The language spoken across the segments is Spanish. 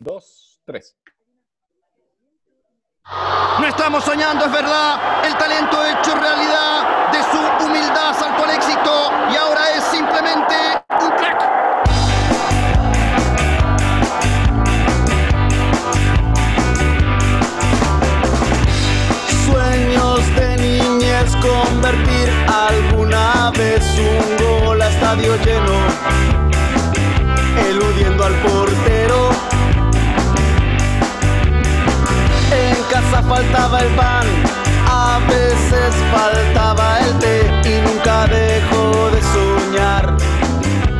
dos, tres. No estamos soñando, es verdad. El talento hecho realidad. De su humildad saltó al éxito y ahora es simplemente un crack. Sueños de niñez, convertir alguna vez un gol a estadio lleno, eludiendo al portero. Casa faltaba el pan, a veces faltaba el té y nunca dejó de soñar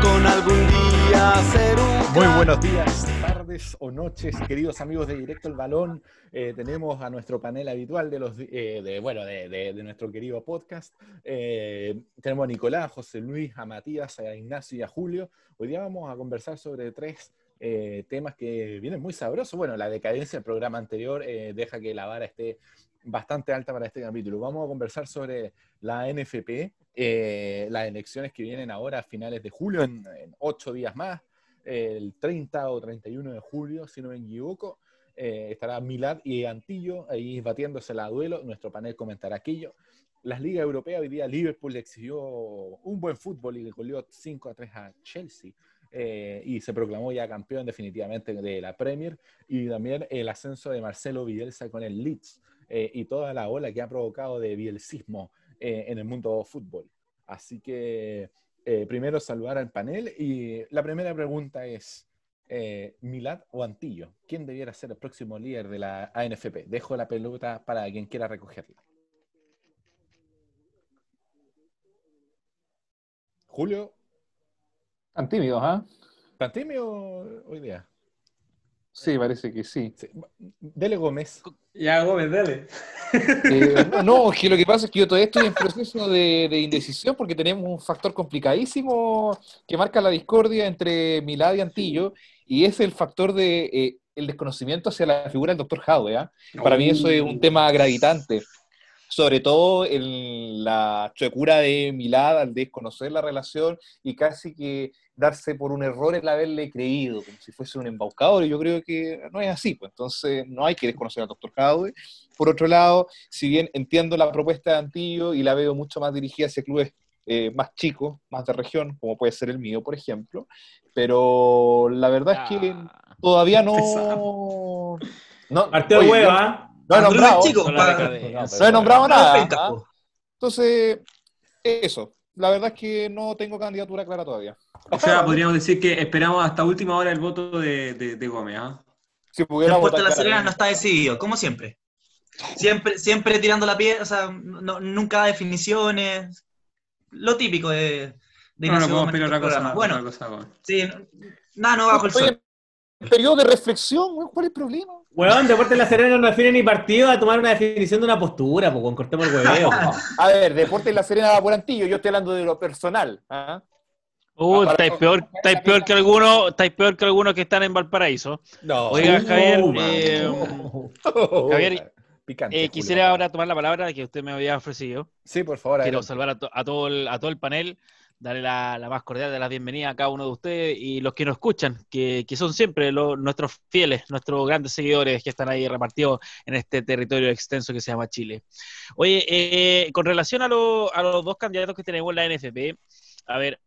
con algún día ser un Muy buenos días, tardes o noches, queridos amigos de Directo el Balón. Eh, tenemos a nuestro panel habitual de los eh, de, bueno, de, de- de nuestro querido podcast. Eh, tenemos a Nicolás, a José Luis, a Matías, a Ignacio y a Julio. Hoy día vamos a conversar sobre tres eh, temas que vienen muy sabrosos. Bueno, la decadencia del programa anterior eh, deja que la vara esté bastante alta para este capítulo. Vamos a conversar sobre la NFP, eh, las elecciones que vienen ahora a finales de julio, en, en ocho días más el 30 o 31 de julio, si no me equivoco. Eh, estará Milad y Antillo ahí batiéndose la duelo. Nuestro panel comentará aquello. Las ligas europeas, hoy día Liverpool exhibió un buen fútbol y le goleó 5 a 3 a Chelsea. Eh, y se proclamó ya campeón definitivamente de la Premier. Y también el ascenso de Marcelo Bielsa con el Leeds eh, y toda la ola que ha provocado de bielsismo eh, en el mundo fútbol. Así que eh, primero saludar al panel y la primera pregunta es, eh, ¿Milad o Antillo? ¿Quién debiera ser el próximo líder de la ANFP? Dejo la pelota para quien quiera recogerla. Julio, Tan tímidos, ¿ah? ¿tan tímido hoy día? Sí, parece que sí. Sí. Dele Gómez. Ya, Gómez, dale. Eh, no, que lo que pasa es que yo todavía estoy en proceso de, de indecisión porque tenemos un factor complicadísimo que marca la discordia entre Milad y Antillo y es el factor de eh, el desconocimiento hacia la figura del doctor Howe. ¿ah? Para mí eso es un tema gravitante. Sobre todo en la chuecura de Milad al desconocer la relación y casi que darse por un error el haberle creído, como si fuese un embaucador. Y yo creo que no es así, pues entonces no hay que desconocer al doctor Howe. Por otro lado, si bien entiendo la propuesta de Antillo y la veo mucho más dirigida hacia clubes eh, más chicos, más de región, como puede ser el mío, por ejemplo, pero la verdad es que Ah, todavía no... no hueva, yo. No he nombrado, chico, no he nada. ¿ah? Entonces, eso. La verdad es que no tengo candidatura clara todavía. O sea, podríamos decir que esperamos hasta última hora el voto de, de, de Gómez, ¿ah? Si pudiera Deporte de votar la Serena no está decidido, como siempre. Siempre, siempre tirando la piedra, o sea, no- nunca da definiciones. Lo típico de, de No, no podemos esperar otra cosa. programas. Bueno, otra cosa, Gómez. sí, nada, no bajo el sol. Periodo de reflexión, weón, ¿cuál es el problema? Weón, Deporte La Serena no define ni partido a tomar una definición de una postura, pues, cortemos el hueveo. A ver, Deporte en la Serena va por Antillo, yo estoy hablando de lo personal. ¿ah? Uh, Ah, estáis peor, estáis peor que algunos, estáis peor que algunos que están en Valparaíso. No. Oiga, Javier, Uh, eh, Javier, Picante, eh, quisiera ahora tomar la palabra que usted me había ofrecido. Sí, por favor. Quiero saludar a, to- a todo el, a todo el panel, darle la, más cordial de las bienvenidas a cada uno de ustedes y los que nos escuchan, que, son siempre los- nuestros fieles, nuestros grandes seguidores que están ahí repartidos en este territorio extenso que se llama Chile. Oye, eh, con relación a, lo- a los dos candidatos que tenemos en la NFP, a ver,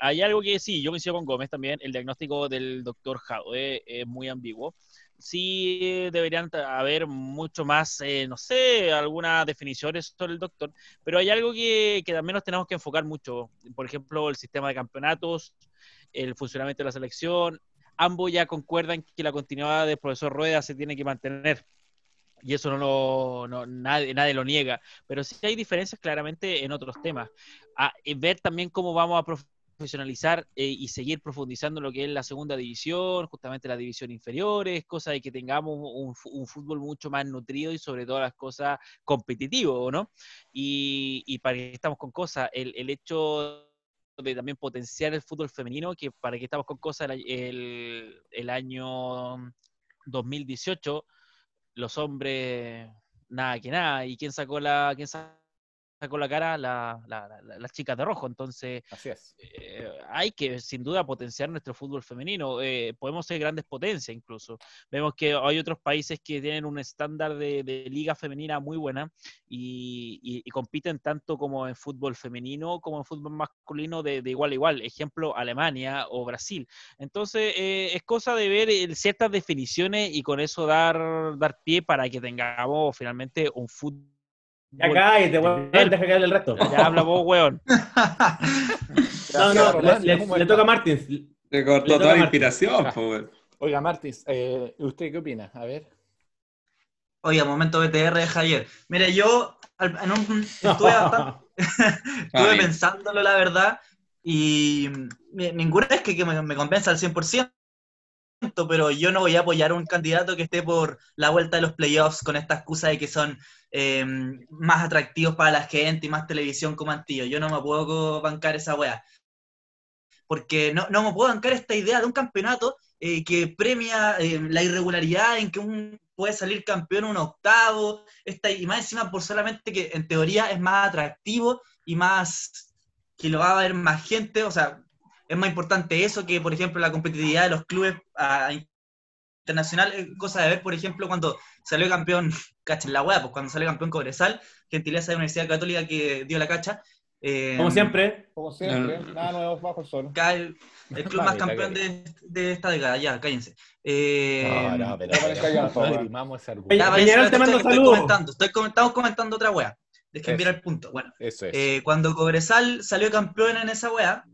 hay algo que sí, yo coincido con Gómez también, el diagnóstico del doctor Jaude es muy ambiguo. Sí deberían haber mucho más, eh, no sé, algunas definiciones sobre el doctor, pero hay algo que, que también nos tenemos que enfocar mucho. Por ejemplo, el sistema de campeonatos, el funcionamiento de la selección. Ambos ya concuerdan que la continuidad del profesor Rueda se tiene que mantener. Y eso no lo, no- nadie, nadie lo niega. Pero sí hay diferencias claramente en otros temas. A, eh, ver también cómo vamos a profesionalizar eh, y seguir profundizando lo que es la segunda división, justamente la división inferiores, cosa de que tengamos un, un fútbol mucho más nutrido y sobre todas las cosas competitivo, ¿no? Y, y para que estamos con cosas, el, el hecho de también potenciar el fútbol femenino, que para que estamos con cosas el, el, el año 2018, los hombres, nada que nada, y quién sacó la, quién sacó sacó la cara la- la- la- las chicas de rojo. Entonces, Así es. eh, hay que sin duda potenciar nuestro fútbol femenino. Eh, podemos ser grandes potencias incluso. Vemos que hay otros países que tienen un estándar de, de liga femenina muy buena y, y- y compiten tanto como en fútbol femenino como en fútbol masculino de, de igual a igual. Ejemplo, Alemania o Brasil. Entonces, eh, es cosa de ver eh, ciertas definiciones y con eso dar, dar pie para que tengamos finalmente un fútbol. Ya cállate, weón. Deja hable el resto. Ya habla vos, weón. No, no, le, toca a Martins. Le Le cortó toda la inspiración, weón. Oiga, Martis, eh, ¿usted qué opina? A ver. Oiga, momento BTR de Javier. Mire, yo en un- estuve bastante, estuve pensándolo, la verdad, y ninguna es que, que me, me convenza al 100%, pero yo no voy a apoyar a un candidato que esté por la vuelta de los playoffs con esta excusa de que son eh, más atractivos para la gente y más televisión como Antillo. Yo no me puedo bancar esa wea. Porque no, no me puedo bancar esta idea de un campeonato eh, que premia eh, la irregularidad en que un puede salir campeón un octavo, esta, y más encima por solamente que en teoría es más atractivo y más que lo va a ver más gente, o sea, es más importante eso que, por ejemplo, la competitividad de los clubes a- a internacional, es cosa de ver, por ejemplo, cuando salió campeón, cachen la hueá, pues cuando salió campeón Cobresal, gentileza de la Universidad Católica que dio la cacha. eh, Como siempre. Como siempre, nada nuevo bajo el sol. el, el club más campeón de, de esta década, ya, cállense. Eh, No, no, pero, Peñarol te mando estoy saludos. comentando, estoy coment- estamos comentando otra wea. Dejen mirar el punto. Bueno, Eso es. eh, cuando Cobresal salió campeón en esa wea,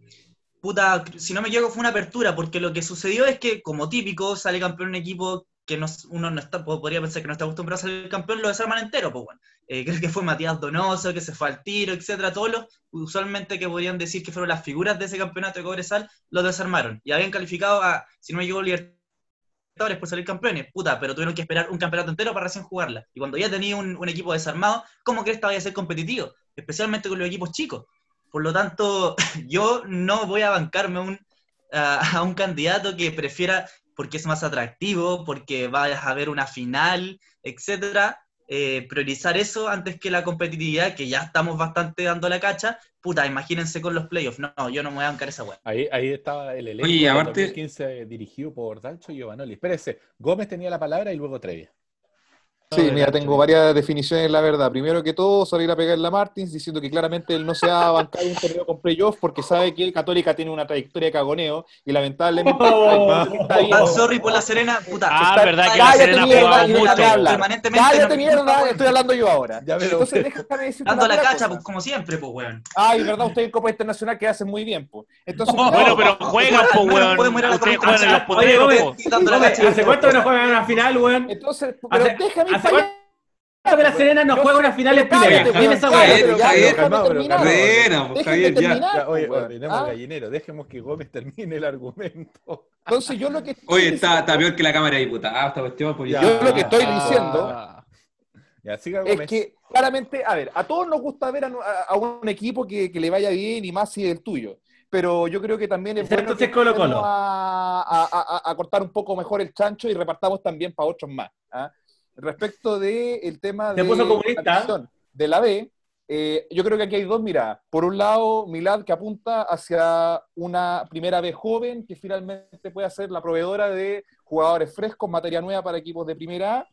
puta, si no me equivoco fue una apertura, porque lo que sucedió es que, como típico, sale campeón un equipo que no, uno no está, podría pensar que no está acostumbrado a salir campeón, lo desarman entero, pues bueno. Eh, creo que fue Matías Donoso, que se fue al tiro, etcétera, todos los, usualmente que podrían decir que fueron las figuras de ese campeonato de Cobresal, los desarmaron. Y habían calificado a, si no me equivoco, Libertadores por salir campeones, puta, pero tuvieron que esperar un campeonato entero para recién jugarla. Y cuando ya tenía un, un equipo desarmado, ¿cómo crees que vaya a ser competitivo? Especialmente con los equipos chicos. Por lo tanto, yo no voy a bancarme un, a, a un candidato que prefiera, porque es más atractivo, porque vayas a ver una final, etcétera, eh, priorizar eso antes que la competitividad, que ya estamos bastante dando la cacha. Puta, imagínense con los playoffs. No, no, yo no me voy a bancar esa weá. Ahí, ahí estaba el elenco Oye, aparte- 2015 dirigido por Dalcho y Giovanoli. Espérese, Gómez tenía la palabra y luego Trevi. Sí, No, mira, tengo varias definiciones, la verdad. Primero que todo, salir a pegarle a Martins diciendo que claramente él no se ha bancado un torneo con playoff porque sabe que Católica tiene una trayectoria de cagoneo y lamentablemente Oh. está ahí. Ah, sorry por la Serena, puta. Ah, está- verdad que la Serena ha jugado. Permanentemente Cállate, no- mierda, estoy hablando yo ahora. Ya, Entonces déjame decirte Dando la cacha, pues como siempre, pues weón. Ay, verdad, usted en Copa Internacional que hacen muy bien, pues. Entonces, Bueno, pero juegan, po, menos weón. podemos ir a la Copa Internacional. Oye, cacha. ¿Hace cuánto que no juegan una final, weón? Entonces, pero Hace- déjame hace que la Serena no juega una final en primera. Dime esa cállate, weá. pero ya, oye, ordenemos ¿ah? gallinero, dejemos que Gómez termine el argumento. Entonces yo lo que estoy Oye, está, está peor que la Cámara de Diputados, esta cuestión, pues Ya. Yo lo que estoy Ah. diciendo Ya, siga es que claramente, a ver, a todos nos gusta ver a, a- a un equipo que, que le vaya bien y más si es el tuyo. Pero yo creo que también es bueno que Colo-Colo. empecemos a, a- a- a cortar un poco mejor el chancho y repartamos también para otros más. ¿ah? Respecto del tema de puso comunista. la de la B, eh, yo creo que aquí hay dos miradas. Por un lado, Milad que apunta hacia una primera vez joven que finalmente puede ser la proveedora de jugadores frescos, materia nueva para equipos de primera A.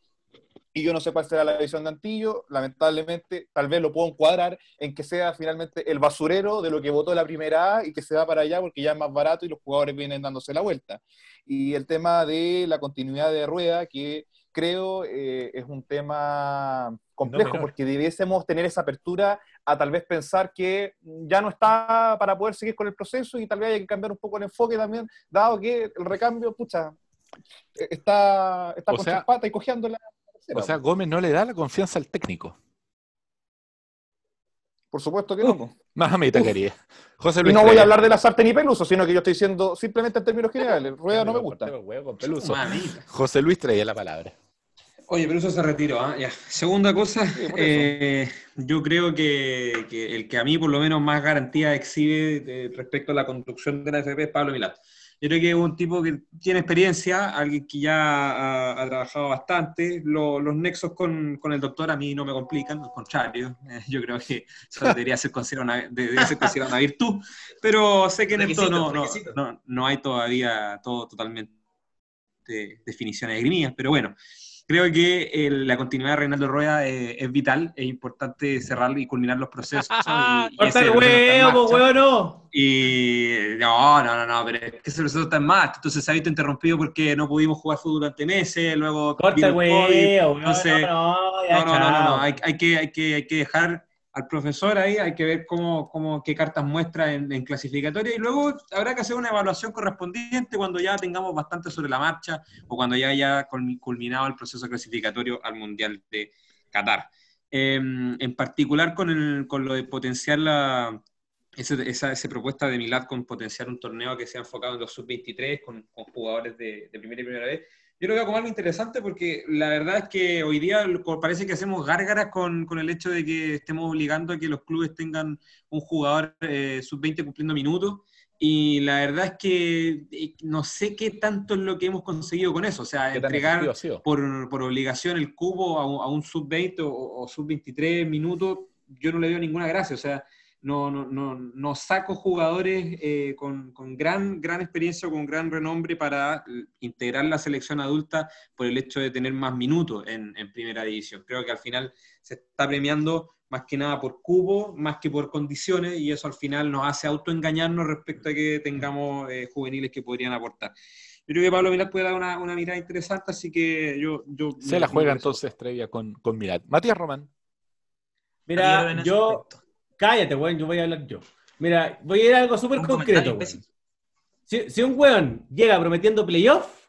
Y yo no sé cuál será la visión de Antillo. Lamentablemente, tal vez lo puedo encuadrar en que sea finalmente el basurero de lo que votó la primera A y que se va para allá porque ya es más barato y los jugadores vienen dándose la vuelta. Y el tema de la continuidad de rueda, que creo eh, es un tema complejo porque debiésemos tener esa apertura a tal vez pensar que ya no está para poder seguir con el proceso y tal vez hay que cambiar un poco el enfoque también, dado que el recambio, pucha, eh, está, está O con sea- sus patas y cojeando la tercera. O sea, Gómez no le da la confianza al técnico. por supuesto que no. po. Mamita querida. José Y Luis no voy a hablar de la sartén y peluso, sino que yo estoy diciendo simplemente en términos generales. Rueda no me gusta. José Luis traía la palabra. Oye, pero eso se retiró, ¿ah? Ya. Segunda cosa, eso. eh, yo creo que, que el que a mí por lo menos más garantía exhibe de- respecto a la construcción de la FP es Pablo Milán. Yo creo que es un tipo que tiene experiencia, alguien que ya ha, ha trabajado bastante. Lo- los nexos con, con el doctor a mí no me complican, al contrario. Eh, yo creo que eso debería ser considerado una, debería ser considerado una virtud. Pero sé que en esto Requisito, no, no, requisito. no, no hay todavía todo totalmente definiciones esgrimidas, pero bueno. Creo que el- la continuidad de Reinaldo Rueda eh, es vital, es importante cerrar y culminar los procesos. y- y el huevo, huevo, no. Y no, no, no, no, pero es que ese proceso está en marcha. Entonces se ha visto interrumpido porque no pudimos jugar fútbol durante meses, luego Corta el huevo, no, entonces- no, ya, No, no, no, no, no. Hay, hay que, hay, que, hay que dejar al profesor ahí, hay que ver cómo, cómo, qué cartas muestra en, en clasificatoria y luego habrá que hacer una evaluación correspondiente cuando ya tengamos bastante sobre la marcha o cuando ya haya culmi- culminado el proceso clasificatorio al Mundial de Qatar. Eh, en particular con, el, con lo de potenciar la, ese- esa, esa propuesta de Milad con potenciar un torneo que sea enfocado en los sub-23 con, con jugadores de, de primera y primera vez. Yo lo veo como algo interesante porque la verdad es que hoy día parece que hacemos gárgaras con, con el hecho de que estemos obligando a que los clubes tengan un jugador eh, sub-20 cumpliendo minutos. Y la verdad es que eh, no sé qué tanto es lo que hemos conseguido con eso. O sea, ¿Qué tan entregar por, por obligación el cubo a un, a un sub-20 o, o sub-23 minutos, yo no le veo ninguna gracia. O sea, no, no, no, no saco jugadores eh, con, con gran, gran experiencia o con gran renombre para integrar la selección adulta por el hecho de tener más minutos en, en primera división. Creo que al final se está premiando más que nada por cubo, más que por condiciones, y eso al final nos hace autoengañarnos respecto a que tengamos eh, juveniles que podrían aportar. Yo creo que Pablo Milán puede dar una, una mirada interesante, así que yo... yo Se me- la juega entonces Trevia con, con Mirad. Matías Román. Mira, yo. Cállate, weón, yo voy a hablar yo. Mira, voy a ir a algo súper concreto. Si, si un weón llega prometiendo playoff,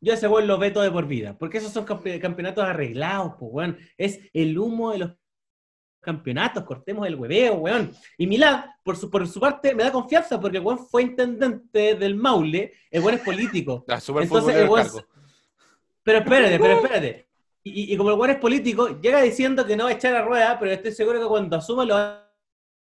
yo a ese weón lo veto de por vida. Porque esos son campe- campeonatos arreglados, pues, weón. Es el humo de los campeonatos, cortemos el hueveo, weón. Y Milad, por su, por su parte, me da confianza porque el weón fue intendente del Maule, el weón es político. La super Entonces, el weón- Pero espérate, pero espérate. Y como el weón es político, llega diciendo que no va a echar a rueda, pero estoy seguro que cuando asuma lo va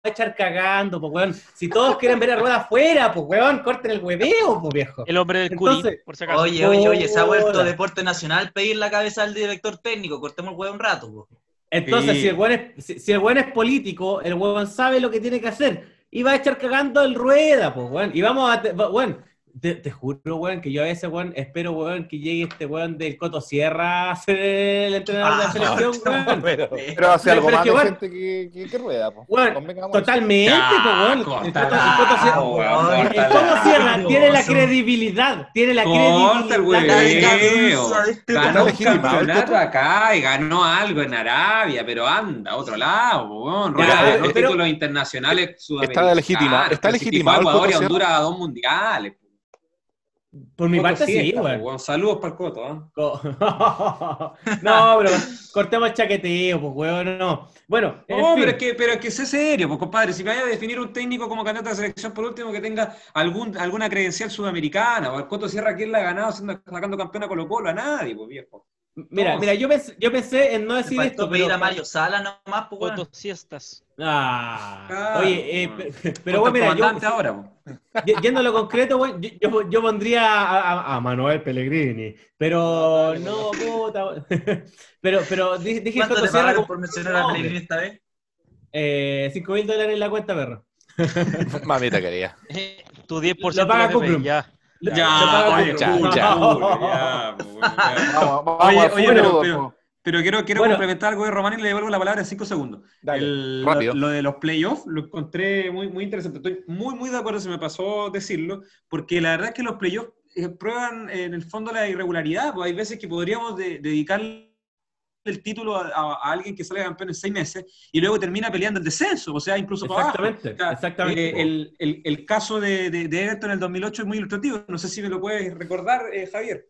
a echar cagando, pues weón. Si todos quieren ver a rueda afuera, pues weón, corten el hueveo, pues viejo. El hombre del Entonces- Curí, por si acaso. Oye, oye, oye, se ha vuelto deporte nacional pedir la cabeza al director técnico. Cortemos el huevo un rato. po. Entonces, Sí. si, el weón es, si, si el weón es político, el weón sabe lo que tiene que hacer. Y va a echar cagando el rueda, pues weón. Y vamos a. weón, te, te juro, weón, que yo a veces, weón, espero, weón, que llegue este weón del Coto Sierra a ser el entrenador de la Ah, selección, weón. Pero, Pero hace algo pero más es que, bueno, decente que, que, que rueda, po. Convengamos. Totalmente, pues, weón. El Coto- el Coto Sierra- weón, el córtala. Coto Sierra tiene la credibilidad, tiene la Corta el credibilidad. Este Ganó Está un legitimado el campeonato acá y ganó algo en Arabia, pero anda a otro lado, weón. Rueda pero- títulos internacionales sudamericanos. está legitimado a el Ecuador y Honduras a dos mundiales. Po. Por mi parte, sí, weón. Saludos para el Coto, ¿ah? Co- no, pero cortemos el chaqueteo, pues, weón, no. Bueno, en No, pero es que, pero es que sé serio, pues compadre, si vaya a definir un técnico como candidato a la selección, por último que tenga algún, alguna credencial sudamericana, o el Coto Sierra, ¿quién la ha ganado siendo- sacando campeón a Colo Colo? A nadie, pues viejo. Mira, mira, yo pensé, yo pensé en no decir faltó esto, pedir pero... a Mario Sala nomás, pues. Fotos siestas. Ah, Claro, oye, eh, pero bueno, mira, yo, ahora, yendo a lo concreto, weón, yo, yo, yo pondría a, a- a Manuel Pellegrini, pero no, puta, pero, pero dije, ¿Cuánto te pagaron como- por mencionar a Pellegrini esta vez? eh, 5 mil dólares en la cuenta, perro. mamita querida. Eh, tu 10% Lo paga FP, Cuprum. Ya. Ya, oye, ya. Vamos, vamos Oye, pero- po. pero- Pero quiero, quiero Bueno. complementar algo de Román y le devuelvo la palabra en cinco segundos. Dale, El- rápido. Lo, lo de los playoffs lo encontré muy, muy interesante. Estoy muy, muy de acuerdo, se me pasó decirlo, porque la verdad es que los playoffs eh, prueban en el fondo la irregularidad. Pues hay veces que podríamos de- dedicarle el título a, a- a alguien que salga campeón en seis meses y luego termina peleando el descenso, o sea, incluso para abajo. Exactamente, O sea, exactamente. eh, el, el- el caso de, de, de Everton en el 2008 es muy ilustrativo. No sé si me lo puedes recordar, eh, Javier.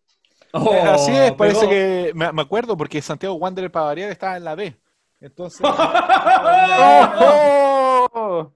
Oh, Eh, Así es, parece que me, me acuerdo porque Santiago Wanderer para variar estaba en la B. Entonces, ¡Oh!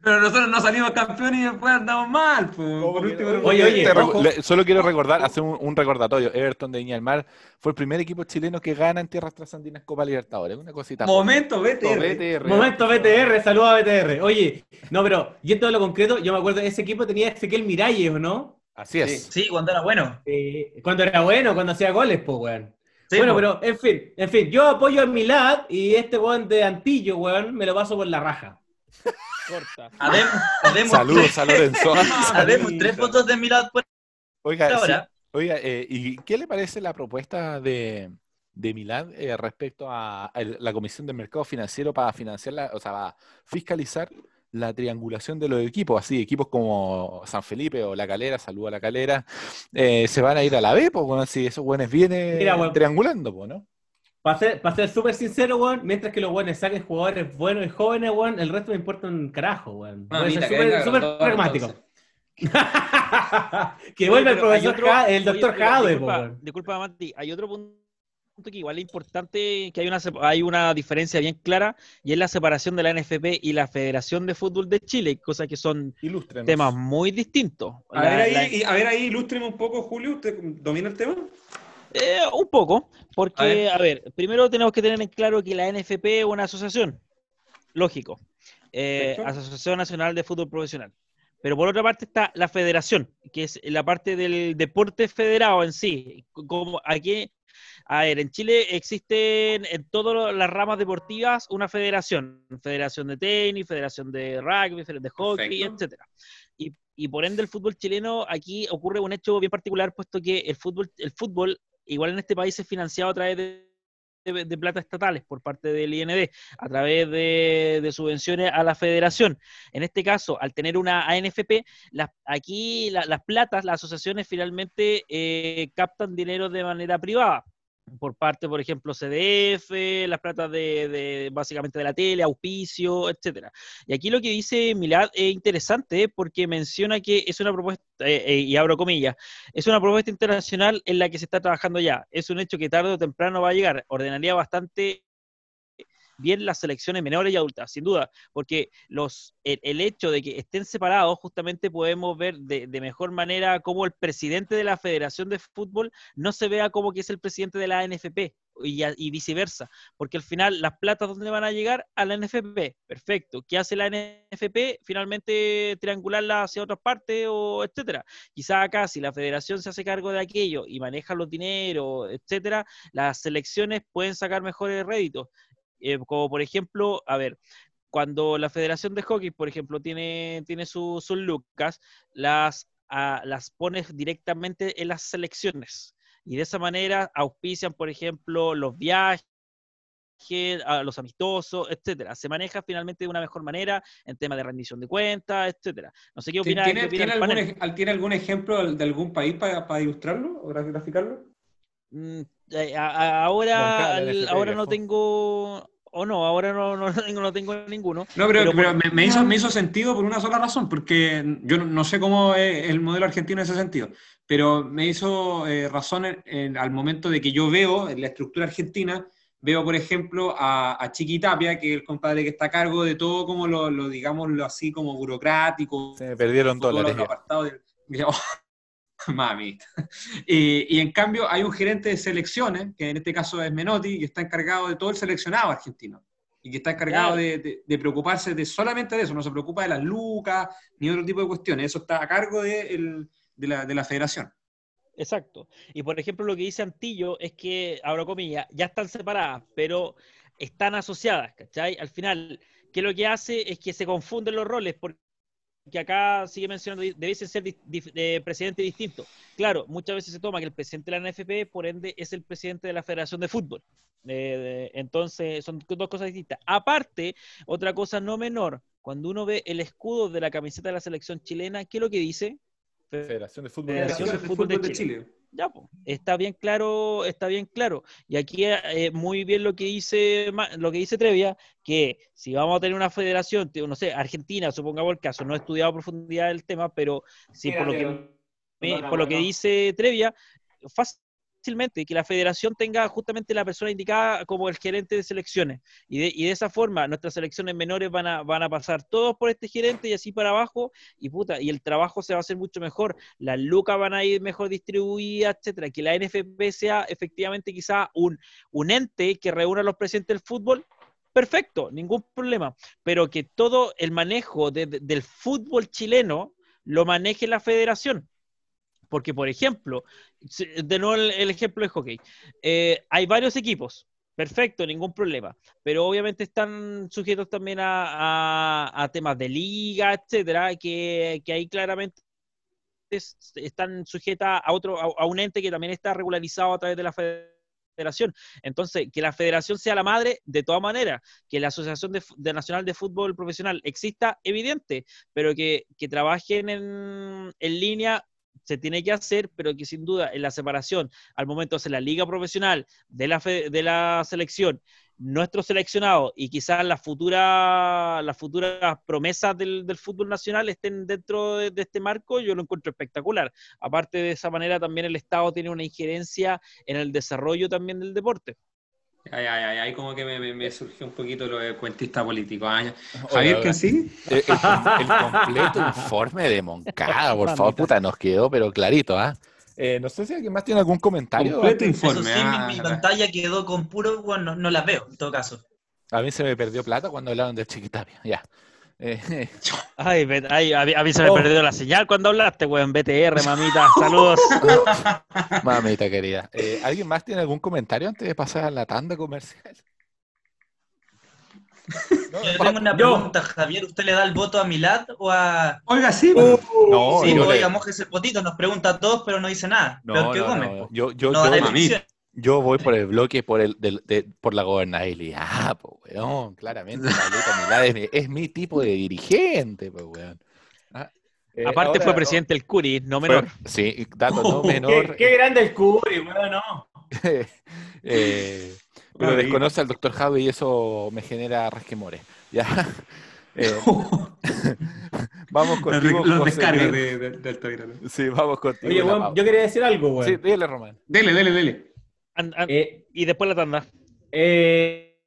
Pero nosotros no salimos campeones y después andamos mal. pues. ¿Cómo Por último, Oye, oye, ojo. solo quiero recordar, hacer un, un recordatorio. Everton de Viña del Mar fue el primer equipo chileno que gana en tierras trasandinas Copa Libertadores. Una cosita. Momento. BTR. Momento BTR, saludos a BTR. Oye, no, pero yendo a lo concreto, yo me acuerdo, ese equipo tenía Ezequiel Miralles, ¿o no? Así es. Sí, cuando era bueno. Eh, cuando era bueno, cuando hacía goles, pues, weón. Sí, bueno, po. pero en fin, en fin, yo apoyo a Milad y este weón de Antillo, weón, me lo paso por la raja. Corta. Saludos tres, a Lorenzo. habemos tres votos de Milad por Oiga, sí, ahora. oiga eh, ¿y qué le parece la propuesta de, de Milán eh, respecto a, la Comisión del Mercado Financiero para financiar, la- o sea, para fiscalizar la triangulación de los equipos? Así, equipos como San Felipe o La Calera, saludo a La Calera, eh, se van a ir a la B, pues, bueno, si esos buenos vienen Mira, triangulando, pues, ¿no? Para ser, para ser súper sincero, weón, mientras que los weones saquen jugadores buenos y jóvenes, weón, el resto me importa un carajo, weón. Súper pragmático. que vuelva el profesor otro- Ja- el doctor Jade, disculpa, weón. disculpa, Mati, hay otro punto que igual es importante, que hay una, hay una diferencia bien clara, y es la separación de la NFP y la Federación de Fútbol de Chile, cosas que son Ilústrenos. temas muy distintos. A La- ver ahí, la- y- a ver ahí, ilústreme un poco, Julio. ¿Usted domina el tema? Eh, un poco, porque, A a ver. primero tenemos que tener en claro que la NFP es una asociación, lógico, eh. Asociación Nacional de Fútbol Profesional. Pero por otra parte está la federación, que es la parte del deporte federado en sí. Como aquí, a ver, en Chile existen en todas las ramas deportivas una federación, federación de tenis, federación de rugby, federación de hockey, Perfecto. etcétera. Y, y por ende el fútbol chileno aquí ocurre un hecho bien particular, puesto que el fútbol, el fútbol igual en este país es financiado a través de, de- plata estatales por parte del IND, a través de, de subvenciones a la federación. En este caso, al tener una ANFP, las, aquí la- las platas, las asociaciones finalmente eh, captan dinero de manera privada por parte, por ejemplo, CDF, las platas de, de- básicamente de la tele, auspicio, etcétera. Y aquí lo que dice Milad es interesante ¿eh? porque menciona que es una propuesta, eh, eh, y abro comillas, es una propuesta internacional en la que se está trabajando ya. Es un hecho que tarde o temprano va a llegar. Ordenaría bastante bien las selecciones menores y adultas, sin duda, porque los, el, el hecho de que estén separados, justamente podemos ver de, mejor manera cómo el presidente de la Federación de Fútbol no se vea como que es el presidente de la NFP y viceversa, porque al final las platas dónde van a llegar a la NFP, perfecto. ¿Qué hace la NFP? Finalmente triangularla hacia otras partes o etcétera. Quizá acá si la federación se hace cargo de aquello y maneja los dineros, etcétera, las selecciones pueden sacar mejores réditos. Eh, como por ejemplo, a ver, cuando la Federación de Hockey, por ejemplo, tiene, tiene su- sus lucas, las, ah, las pones directamente en las selecciones. Y de esa manera auspician, por ejemplo, los viajes, a los amistosos, etcétera. Se maneja finalmente de una mejor manera en temas de rendición de cuentas, etcétera. No sé qué opina, ¿Tiene, qué opina tiene algún, ¿Tiene algún ejemplo de algún país para, para ilustrarlo o gra- graficarlo? Mm, eh, ahora, Moncada, ahora no tengo, o no, ahora no, no, tengo, no tengo ninguno. No, pero, Pero pero por- me, me hizo, me hizo sentido por una sola razón, porque yo no, no sé cómo es el modelo argentino en ese sentido, pero me hizo eh, razón en- en- al momento de que yo veo en la estructura argentina, veo, por ejemplo, a, a Chiqui Tapia, que es el compadre que está a cargo de todo como lo, lo digamos, lo así como burocrático, Se me perdieron todos dólares. los apartados del- oh, mami. Y, y en cambio hay un gerente de selecciones, que en este caso es Menotti, que está encargado de todo el seleccionado argentino. Y que está encargado Claro. de, de- de preocuparse de solamente de eso, no se preocupa de las lucas ni otro tipo de cuestiones. Eso está a cargo de, el- de la, de la federación. Exacto. Y por ejemplo, lo que dice Antillo es que, abro comillas, ya están separadas, pero están asociadas, ¿cachai? Al final, ¿qué lo que hace? Es que se confunden los roles, porque acá sigue mencionando, debiesen ser di- eh, presidentes distintos. Claro, muchas veces se toma que el presidente de la NFP, por ende, es el presidente de la Federación de Fútbol. Eh, de- entonces, son dos cosas distintas. Aparte, otra cosa no menor, cuando uno ve el escudo de la camiseta de la selección chilena, ¿qué es lo que dice? Federación de Fútbol. Federación de de Fútbol de Chile. Ya, po, está bien claro, está bien claro. Y aquí eh, muy bien lo que dice lo que dice Trevia, que si vamos a tener una federación, no sé, Argentina, supongamos el caso, no he estudiado a profundidad el tema, pero si por lo que me- por lo que dice Trevia, que la federación tenga justamente la persona indicada como el gerente de selecciones. Y de, y de esa forma, nuestras selecciones menores van a, pasar todos por este gerente y así para abajo, y puta, y el trabajo se va a hacer mucho mejor, las lucas van a ir mejor distribuidas, etcétera. Que la NFP sea efectivamente quizá un, ente que reúna a los presidentes del fútbol. Perfecto, ningún problema. Pero que todo el manejo de- de- del fútbol chileno lo maneje la federación Porque, por ejemplo, de nuevo el, ejemplo de hockey, eh, hay varios equipos, perfecto, ningún problema, pero obviamente están sujetos también a, a- temas de liga, etcétera, que, que ahí claramente es- están sujetas a otro, a, un ente que también está regularizado a través de la federación. Entonces, que la federación sea la madre, de todas maneras, que la Asociación de, de Nacional de Fútbol Profesional exista, evidente, pero que, que trabajen en, en línea se tiene que hacer, pero que sin duda en la separación, al momento de hacer la liga profesional de la, fe- de la selección, nuestro seleccionado y quizás las futuras las futuras promesas del, del fútbol nacional estén dentro de, de este marco, yo lo encuentro espectacular. Aparte de esa manera, también el Estado tiene una injerencia en el desarrollo también del deporte. Ay, ay, ay, ahí como que me, me- me surgió un poquito lo de cuentista político. Ah, ya. Oiga, Javier. ¿quién sí? El, el com- el completo informe de Moncada, por favor, puta, nos quedó, pero clarito, ¿ah? Eh, no sé si alguien más tiene algún comentario. Completo. Eso informe. sí, mi, ah, mi pantalla quedó con puro, bueno, no, no las veo, en todo caso. A mí se me perdió plata cuando hablaron del Chiquitapia. Ya. Eh, Ay, ay, a, mí- a mí se me Oh. perdió la señal cuando hablaste, weón. BTR, mamita. Saludos. mamita querida. Eh, ¿Alguien más tiene algún comentario antes de pasar a la tanda comercial? No, Yo tengo una yo. pregunta, Javier, ¿usted le da el voto a Milad o a...? Oiga, sí. pues. no, sí, pues, le- oiga, mojese el potito, nos pregunta a todos, pero no dice nada. no, Peor que no, Gómez, no. po. Yo, yo, No yo. Yo voy por el bloque por el, del- de- por la gobernabilidad, pues, weón. Claramente, Pablito Milad es mi, tipo de dirigente, pues, weón. Ah, eh, Aparte ahora- fue presidente el Curi, no fue- menor. sí, dato no menor. qué grande el Curi, weón, no. Eh, pero desconoce al doctor Javi y eso me genera resquemores. Ya. Eh, vamos Los, contigo, los José descargos Luis. de, de-. Sí, vamos contigo. Oye, yo quería decir algo, weón. Sí, dile, Román. Dele, dele, dele. Eh, y después la tanda. eh,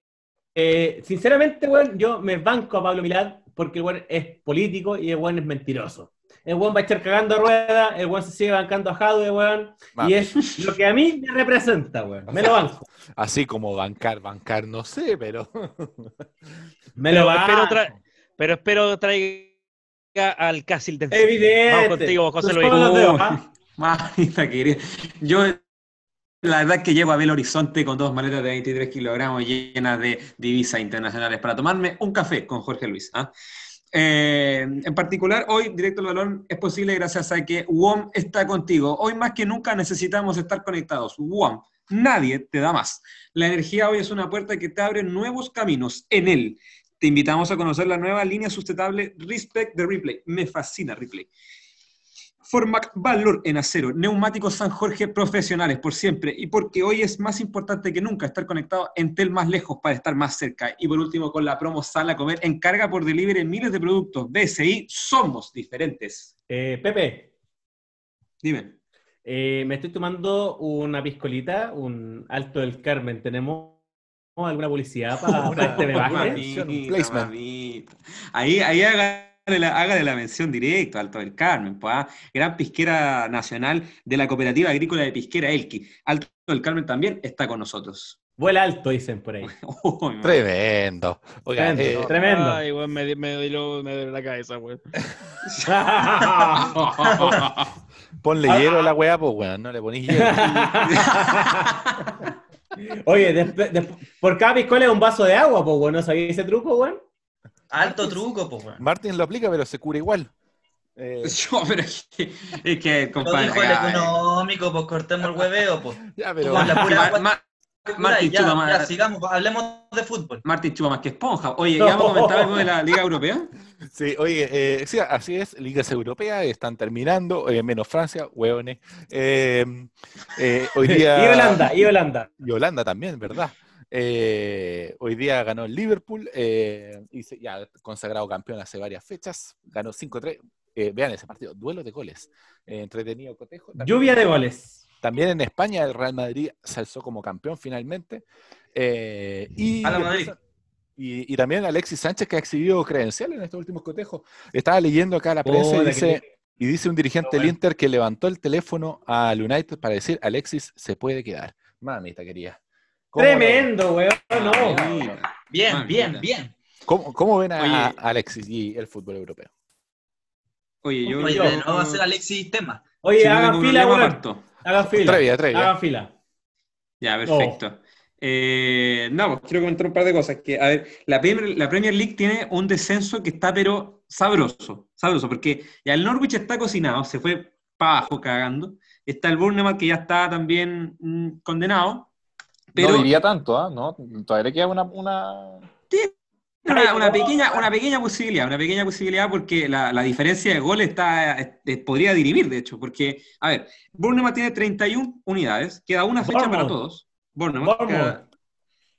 eh, sinceramente, weón, yo me banco a Pablo Milad porque el weón es político y el weón es mentiroso. El weón va a echar cagando a rueda, el weón se sigue bancando a Jadwe, weón. Mami. Y es lo que a mí me representa, weón. Me lo banco. Así como bancar, bancar, no sé, pero. Me lo banco. tra- pero espero traiga al Casil de Evidente. Vamos contigo, José Luis. Uh. Mamita querida. Yo, la verdad es que llego a Belo Horizonte con dos maletas de 23 kilogramos llenas de divisas internacionales para tomarme un café con Jorge Luis. ¿ah? Eh, en particular, hoy Directo al Balón es posible gracias a que WOM está contigo. Hoy más que nunca necesitamos estar conectados. WOM, nadie te da más. La energía hoy es una puerta que te abre nuevos caminos en él. Te invitamos a conocer la nueva línea sustentable Respect the Replay. Me fascina Replay. Formac Valor en acero, neumáticos San Jorge profesionales por siempre y porque hoy es más importante que nunca estar conectado en Tel más lejos para estar más cerca. Y por último, con la promo Sala Comer, encarga por delivery miles de productos. BSI, somos diferentes. Eh, Pepe, Dime. eh, me estoy tomando una piscolita, un Alto del Carmen. ¿Tenemos alguna publicidad para, Una- este bebaje? Ahí, ahí hágale la, hágale la mención directa, Alto del Carmen, pues, ah. gran pisquera nacional de la Cooperativa Agrícola de Pisquera Elqui. Alto del Carmen también está con nosotros. Vuela alto, dicen por ahí. Tremendo. Oiga, Tremendo. eh, Tremendo. Ay, weón, me, me, duele la cabeza, weón. ponle hielo a la weá, pues weón, no le ponís hielo. Oye, despe- desp- por cada piscola es un vaso de agua, pues, weón. ¿No sabía ese truco, weón? Alto truco, pues, weón. Martín lo aplica, pero se cura igual. Eh, Yo, pero es que, es que Lo compadre. dijo el acá, económico, pues cortemos el hueveo, pues. ya, pero. con la pura Ma- Ma- Martín ya, chupa ya, más. sigamos, hablemos de fútbol. Martín chupa más que esponja. Oye, ¿ya vamos a comentar algo de la Liga Europea? Sí, oye, eh, sí, así es, ligas europeas están terminando, eh, menos Francia, hueones. Eh, eh, hoy día... Y Holanda, y Holanda. Y Holanda también, ¿verdad? Eh, hoy día ganó el Liverpool, eh, y se- ya consagrado campeón hace varias fechas, ganó 5-3. Eh, vean ese partido, duelo de goles, entretenido cotejo. También- Lluvia de goles. También en España el Real Madrid se alzó como campeón finalmente. y, A la Madrid. y, y también Alexis Sánchez que ha exhibido credenciales en estos últimos cotejos. Estaba leyendo acá la prensa y dice, que- y dice un dirigente del. Inter que levantó el teléfono al United para decir Alexis se puede quedar. Mamita quería. ¿Cómo, lo- Tremendo, weón. No. Bien, bien, bien. cómo, cómo ven a, Oye. a Alexis y el fútbol europeo? Oye, yo. Oye, yo- de nuevo va a ser Alexis tema. Oye, Si no hagan fila, parto. Hagan fila. Atrevia, atrevia. Hagan fila. Ya, perfecto. Eh, no, pues quiero comentar un par de cosas. Que, a ver, la Premier, la Premier League tiene un descenso que está, pero sabroso, sabroso, porque ya el Norwich está cocinado, se fue para abajo cagando. Está el Bournemouth que ya está también mm, condenado. Pero no diría tanto, ¿ah? No, todavía le queda una, una... una, una pequeña, una pequeña posibilidad, una pequeña posibilidad porque la, la diferencia de goles está, podría dirimir, de hecho, porque, a ver, Bournemouth tiene 31 unidades, queda una fecha para todos. Bournemouth, Bournemouth. queda-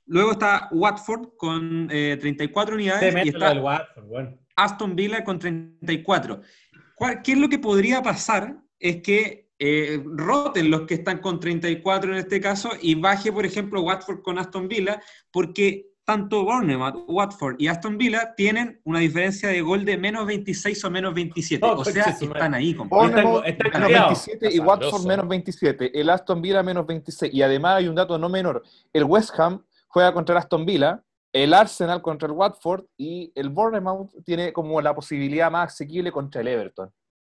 Luego está Watford con eh, 34 unidades y está del Watford, weón. Aston Villa con 34. ¿Cuál- ¿Qué es lo que podría pasar? Es que eh, roten los que están con 34 en este caso y baje, por ejemplo, Watford con Aston Villa, porque tanto Bournemouth, Watford y Aston Villa tienen una diferencia de gol de menos 26 o menos 27. Oh, o sea, madre. están ahí. Bournemouth menos criados. 27 y Watford menos 27. El Aston Villa menos 26. Y además hay un dato no menor. El West Ham juega contra el Aston Villa, el Arsenal contra el Watford y el Bournemouth tiene como la posibilidad más asequible contra el Everton.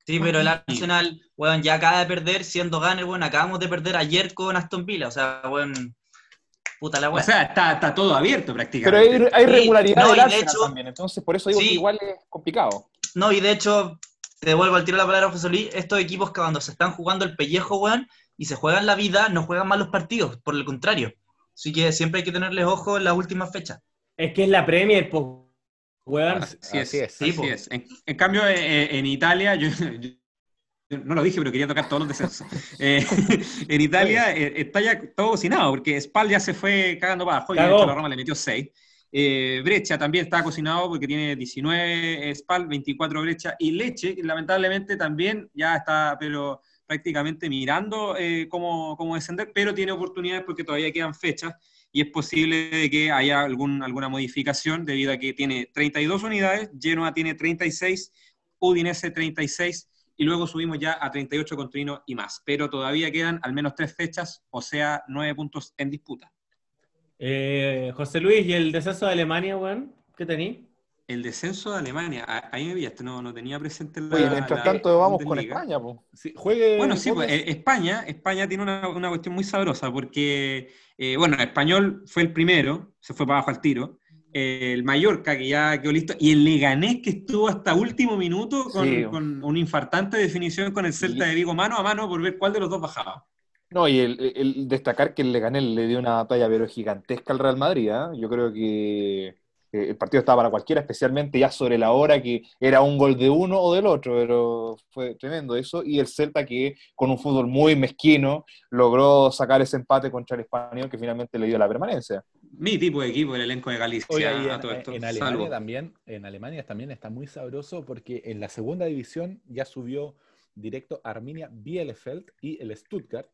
Sí, pero el Arsenal, weón, ya acaba de perder siendo Gunner, weón, acabamos de perder ayer con Aston Villa, o sea, weón, puta la O weón. sea, está, está todo abierto Pero prácticamente. hay, hay Sí, regularidad no, del y de Arsenal hecho- también. Entonces, por eso digo Sí. que igual es complicado. No, y de hecho, te devuelvo al tiro la palabra, José Luis, estos equipos que cuando se están jugando el pellejo, weón, y se juegan la vida, no juegan mal los partidos, por el contrario. Así que siempre hay que tenerles ojo en las últimas fechas. Es que es la Premier, po, weón. Así, Así es, es. Sí, así po. es. En, en cambio, eh, en Italia, yo, yo- yo no lo dije, pero quería tocar todos los descensos. Eh, en Italia eh, está ya todo cocinado, porque Spal ya se fue cagando para abajo y de Cagó. hecho la Roma le metió 6. Eh, Brecha también está cocinado porque tiene 19 Spal, 24 Brecha y Leche, lamentablemente también ya está, pero prácticamente mirando eh, cómo, cómo descender, pero tiene oportunidades porque todavía quedan fechas y es posible de que haya algún, alguna modificación debido a que tiene 32 unidades, Genoa tiene 36, Udinese 36 y luego subimos ya a 38 con Torino y más. Pero todavía quedan al menos tres fechas, o sea, nueve puntos en disputa. Eh, José Luis, ¿y el descenso de Alemania, weón? ¿Qué tení? El descenso de Alemania, ahí me pillaste, no, no tenía presente la. Oye, mientras la tanto vamos con. España. Sí, juegue Bueno, sí, pues, eh, España, España tiene una, una cuestión muy sabrosa porque, eh, bueno, Español fue el primero, se fue para abajo al tiro. eh, el Mallorca, que ya quedó listo, y el Leganés, que estuvo hasta último minuto con, Sí. con una infartante definición con el Celta de Vigo mano a mano por ver cuál de los dos bajaba. No, y el, el destacar que el Leganés le dio una batalla pero gigantesca al Real Madrid, ¿ah? Yo creo que eh, el partido estaba para cualquiera, especialmente ya sobre la hora que era un gol de uno o del otro, pero fue tremendo eso. Y el Celta que con un fútbol muy mezquino logró sacar ese empate contra el Español que finalmente le dio la permanencia. Mi tipo de equipo, el elenco de Galicia. Oye, y a en, todo esto. en Alemania Salvo. también, en Alemania también está muy sabroso porque en la segunda división ya subió directo Arminia Bielefeld y el Stuttgart.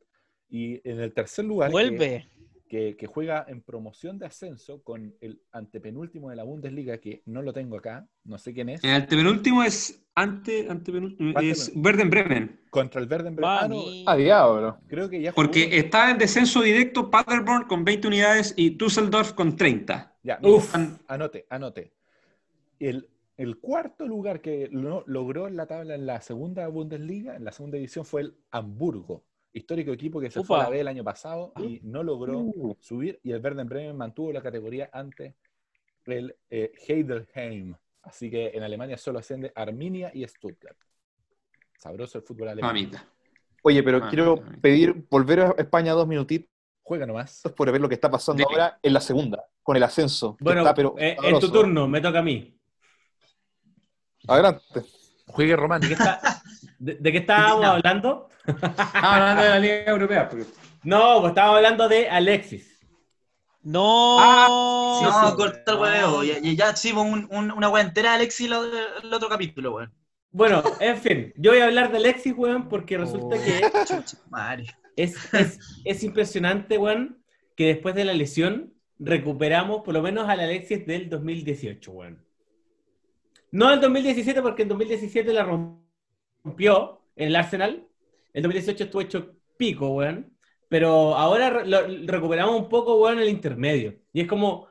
Y en el tercer lugar, Vuelve. que, que juega en promoción de ascenso con el antepenúltimo de la Bundesliga, que no lo tengo acá, no sé quién es, El antepenúltimo es ante, antepenúltimo, es. Werder Bremen. contra el Verden Bre- ah, no. Ah, diablo. creo que ya jugó- Porque está en descenso directo Paderborn con 20 unidades y Düsseldorf con 30. Ya, mira, Uf. an- anote, anote. El, el cuarto lugar que lo- logró en la tabla en la segunda Bundesliga, en la segunda división, fue el Hamburgo, histórico equipo que se fue a la. B el año pasado y no logró Uh. subir. Y el Werder Bremen mantuvo la categoría ante el eh, Heidelheim. Así que en Alemania solo asciende Arminia y Stuttgart. Sabroso el fútbol alemán. Mamita. Oye, pero Ah, quiero ah, ah. pedir, volver a España dos minutitos Juega nomás. por ver lo que está pasando ahora en la segunda, con el ascenso. Bueno, está, pero eh, en tu turno, me toca a mí. Adelante. Juegue Román. ¿De qué, está- de- de qué estábamos hablando? Ah, hablando de la Liga Europea. porque- No, pues estábamos hablando de Alexis. No. Ah, sí, no, sí. corta el huevo. Ya, ya, ya hicimos un- un- una wea entera, Alexis, lo- el otro capítulo, weón. Bueno, en fin, yo voy a hablar de Alexis, weón, porque resulta Oh. que es, es impresionante, weón, que después de la lesión recuperamos por lo menos al Alexis del 2018, weón. No del 2017, porque en 2017 la rompió en el Arsenal. El 2018 estuvo hecho pico, weón. Pero ahora lo- recuperamos un poco, weón, el intermedio. Y es como,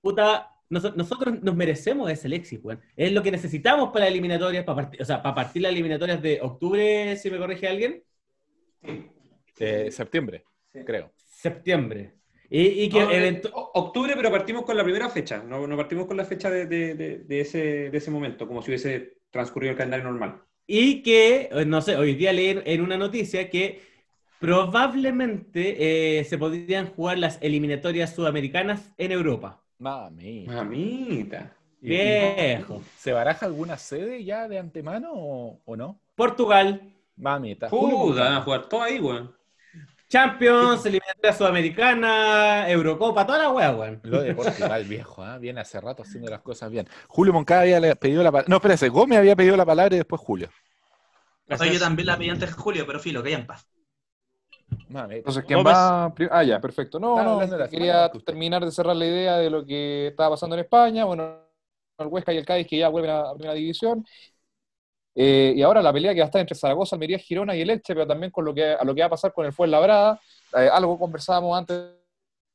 puta, Nos- nosotros nos merecemos ese Alexis, weón. Es lo que necesitamos para eliminatorias, para partir, o sea, para partir las eliminatorias de octubre, si me corrige alguien, Eh, septiembre, creo. septiembre. Y, y que No, eh, octubre, pero partimos con la primera fecha, no, no partimos con la fecha de, de- de- de ese, de ese momento, como si hubiese transcurrido el calendario normal. Y que, eh, no sé, hoy día leí en una noticia que probablemente eh, se podrían jugar las eliminatorias sudamericanas en Europa. Mami. Mamita. ¿Y- Viejo. ¿Se baraja alguna sede ya de antemano o, o no? Portugal, Mamita. Puta, van a jugar todo ahí, weón. Champions, eliminatoria sudamericana, Eurocopa, toda la wea, weón. Lo de Portugal, viejo, ¿ah? viene hace rato haciendo las cosas bien. Julio Moncada había le- pedido la palabra. No, espérese, Gómez había pedido la palabra y después Julio. Oye, yo también la pedí antes de Julio, pero filo, que ya en paz. Mami, Entonces, ¿quién Gómez. va? Ah, ya, perfecto. No, no, quería terminar de cerrar la idea de lo que estaba pasando en España. Bueno, el Huesca y el Cádiz que ya vuelven a, a primera división. Eh, y ahora la pelea que va a estar entre Zaragoza, Almería, Girona y el Elche, pero también con lo que, a lo que va a pasar con el Fuenlabrada. Eh, algo conversábamos antes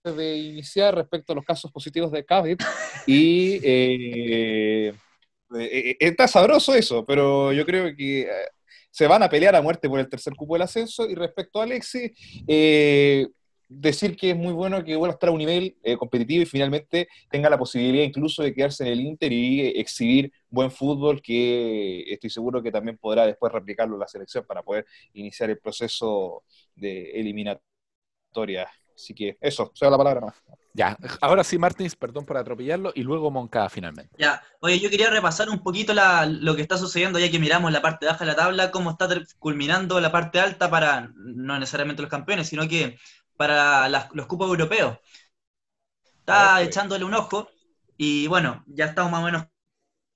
de iniciar respecto a los casos positivos de COVID. Y eh, eh, está sabroso eso, pero yo creo que se van a pelear a muerte por el tercer cupo del ascenso. Y respecto a Alexis, decir que es muy bueno que vuelva a estar a un nivel eh, competitivo y finalmente tenga la posibilidad incluso de quedarse en el Inter y eh, exhibir buen fútbol que estoy seguro que también podrá después replicarlo en la selección para poder iniciar el proceso de eliminatoria. Así que eso, sea la palabra más. Ya, ahora sí, Martins, perdón por atropellarlo, y luego Moncada finalmente. Ya, oye, yo quería repasar un poquito la- lo que está sucediendo, ya que miramos la parte baja de la tabla, cómo está culminando la parte alta para, no necesariamente los campeones, sino que para las- los cupos europeos. Está Ojo. echándole un ojo, y bueno, ya estamos más o menos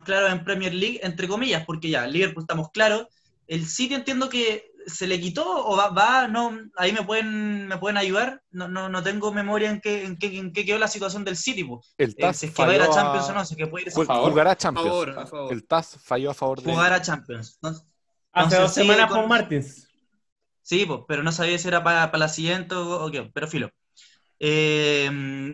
claros en Premier League, entre comillas, porque ya, Liverpool estamos claros. El City entiendo que se le quitó o va, va, no, ahí me pueden, me pueden ayudar. No, no, no tengo memoria en qué, en qué, en qué quedó la situación del City, po. El Eh, TAS si es que va a ir a falló Champions o no, si es que puede ir Ju- A favor. Jugará a Champions. favor, a favor. El TAS falló a favor de. jugar a Champions. ¿no? Hace Entonces, dos semanas con- Martins. Sí, pues, pero no sabía si era para, la siguiente o, qué, pero filo. Eh,